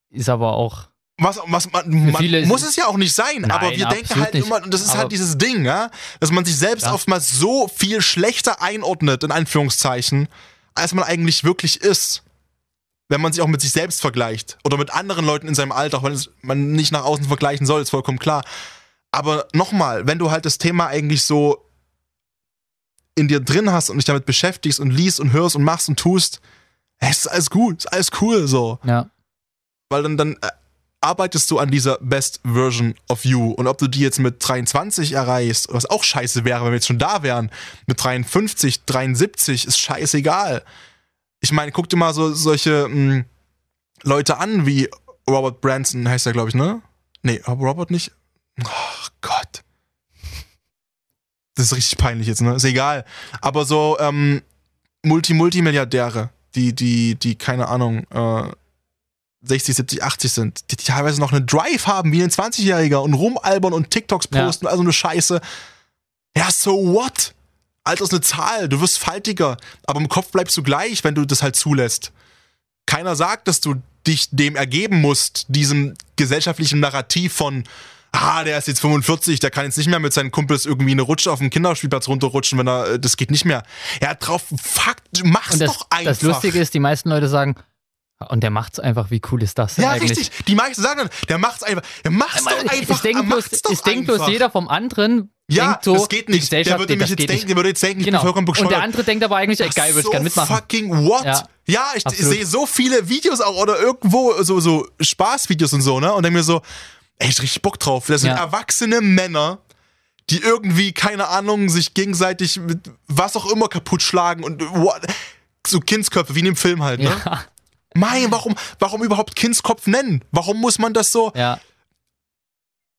ist aber auch was, was man, man muss es ja auch nicht sein, Nein, aber wir denken halt nicht. immer, und das ist halt aber halt dieses Ding, ja, dass man sich selbst ja. oftmals so viel schlechter einordnet, in Anführungszeichen, als man eigentlich wirklich ist wenn man sich auch mit sich selbst vergleicht oder mit anderen Leuten in seinem Alter, weil man nicht nach außen vergleichen soll, ist vollkommen klar. Aber nochmal, wenn du halt das Thema eigentlich so in dir drin hast und dich damit beschäftigst und liest und hörst und machst und tust, es ist alles gut, ist alles cool so. Ja. Weil dann, dann äh, arbeitest du an dieser Best Version of You. Und ob du die jetzt mit 23 erreichst, was auch scheiße wäre, wenn wir jetzt schon da wären, mit 53, 73, ist scheißegal ich meine, guck dir mal so solche mh, hm, Leute an, wie Robert Branson heißt er, glaube ich, ne? Nee, Robert nicht. Oh Gott. Das ist richtig peinlich jetzt, ne? Ist egal. Aber so, ähm, Multi-Multimilliardäre, die, die, die, keine Ahnung, äh, 60, 70, 80 sind, die, die teilweise noch einen Drive haben wie ein 20-Jähriger und rumalbern und TikToks posten, ja. also eine Scheiße. Ja, so what? Alter ist eine Zahl, du wirst faltiger, aber im Kopf bleibst du gleich, wenn du das halt zulässt. Keiner sagt, dass du dich dem ergeben musst, diesem gesellschaftlichen Narrativ von, ah, der ist jetzt 45, der kann jetzt nicht mehr mit seinen Kumpels irgendwie eine Rutsche auf dem Kinderspielplatz runterrutschen, wenn er, das geht nicht mehr. Er hat drauf, fuck, mach's das, doch einfach. Das Lustige ist, die meisten Leute sagen, und der macht's einfach, wie cool ist das denn ja, eigentlich? Richtig. Die meisten sagen dann, der macht's einfach. Der macht's doch einfach. Es denkt bloß, es denkt bloß jeder vom anderen, ja, denkt so, das geht nicht. Der würde, mich jetzt denken, der würde jetzt denken, ich genau. bin vollkommen bescheuert. Und der andere denkt aber eigentlich, ey, geil, würde ich gerne mitmachen. fucking what? Ja, ja ich sehe so viele Videos auch oder irgendwo so, so Spaßvideos und so, ne? Und denke mir so, ey, ich richtig Bock drauf. Das sind ja. erwachsene Männer, die irgendwie, keine Ahnung, sich gegenseitig mit was auch immer kaputt schlagen und what, so Kindsköpfe, wie in dem Film halt, ne? Ja. Mein, warum, warum überhaupt Kindskopf nennen? Warum muss man das so? Ja.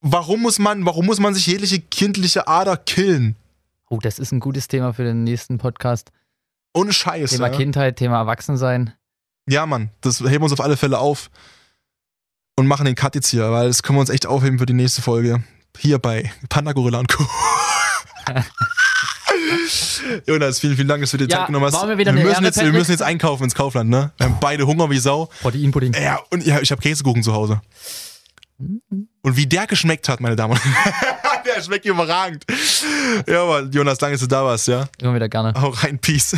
Warum muss man, warum muss man sich jegliche kindliche Ader killen? Oh, das ist ein gutes Thema für den nächsten Podcast. Ohne Scheiße. Thema Kindheit, Thema Erwachsensein. Ja, Mann, das heben wir uns auf alle Fälle auf und machen den Cut jetzt hier, weil das können wir uns echt aufheben für die nächste Folge. Hier bei Panda Gorilla und Co. (laughs) Jonas, vielen, vielen Dank, dass du dir ja, Zeit genommen hast. Wir, wir, müssen jetzt, wir, müssen jetzt, einkaufen ins Kaufland, ne? Wir haben beide Hunger wie Sau. Proteinpudding. Ja, und ja, ich habe Käsekuchen zu Hause. Und wie der geschmeckt hat, meine Damen und Herren. (laughs) der schmeckt überragend. Ja, aber Jonas, danke, dass du da warst, ja? Immer wieder gerne. Auch rein, Peace.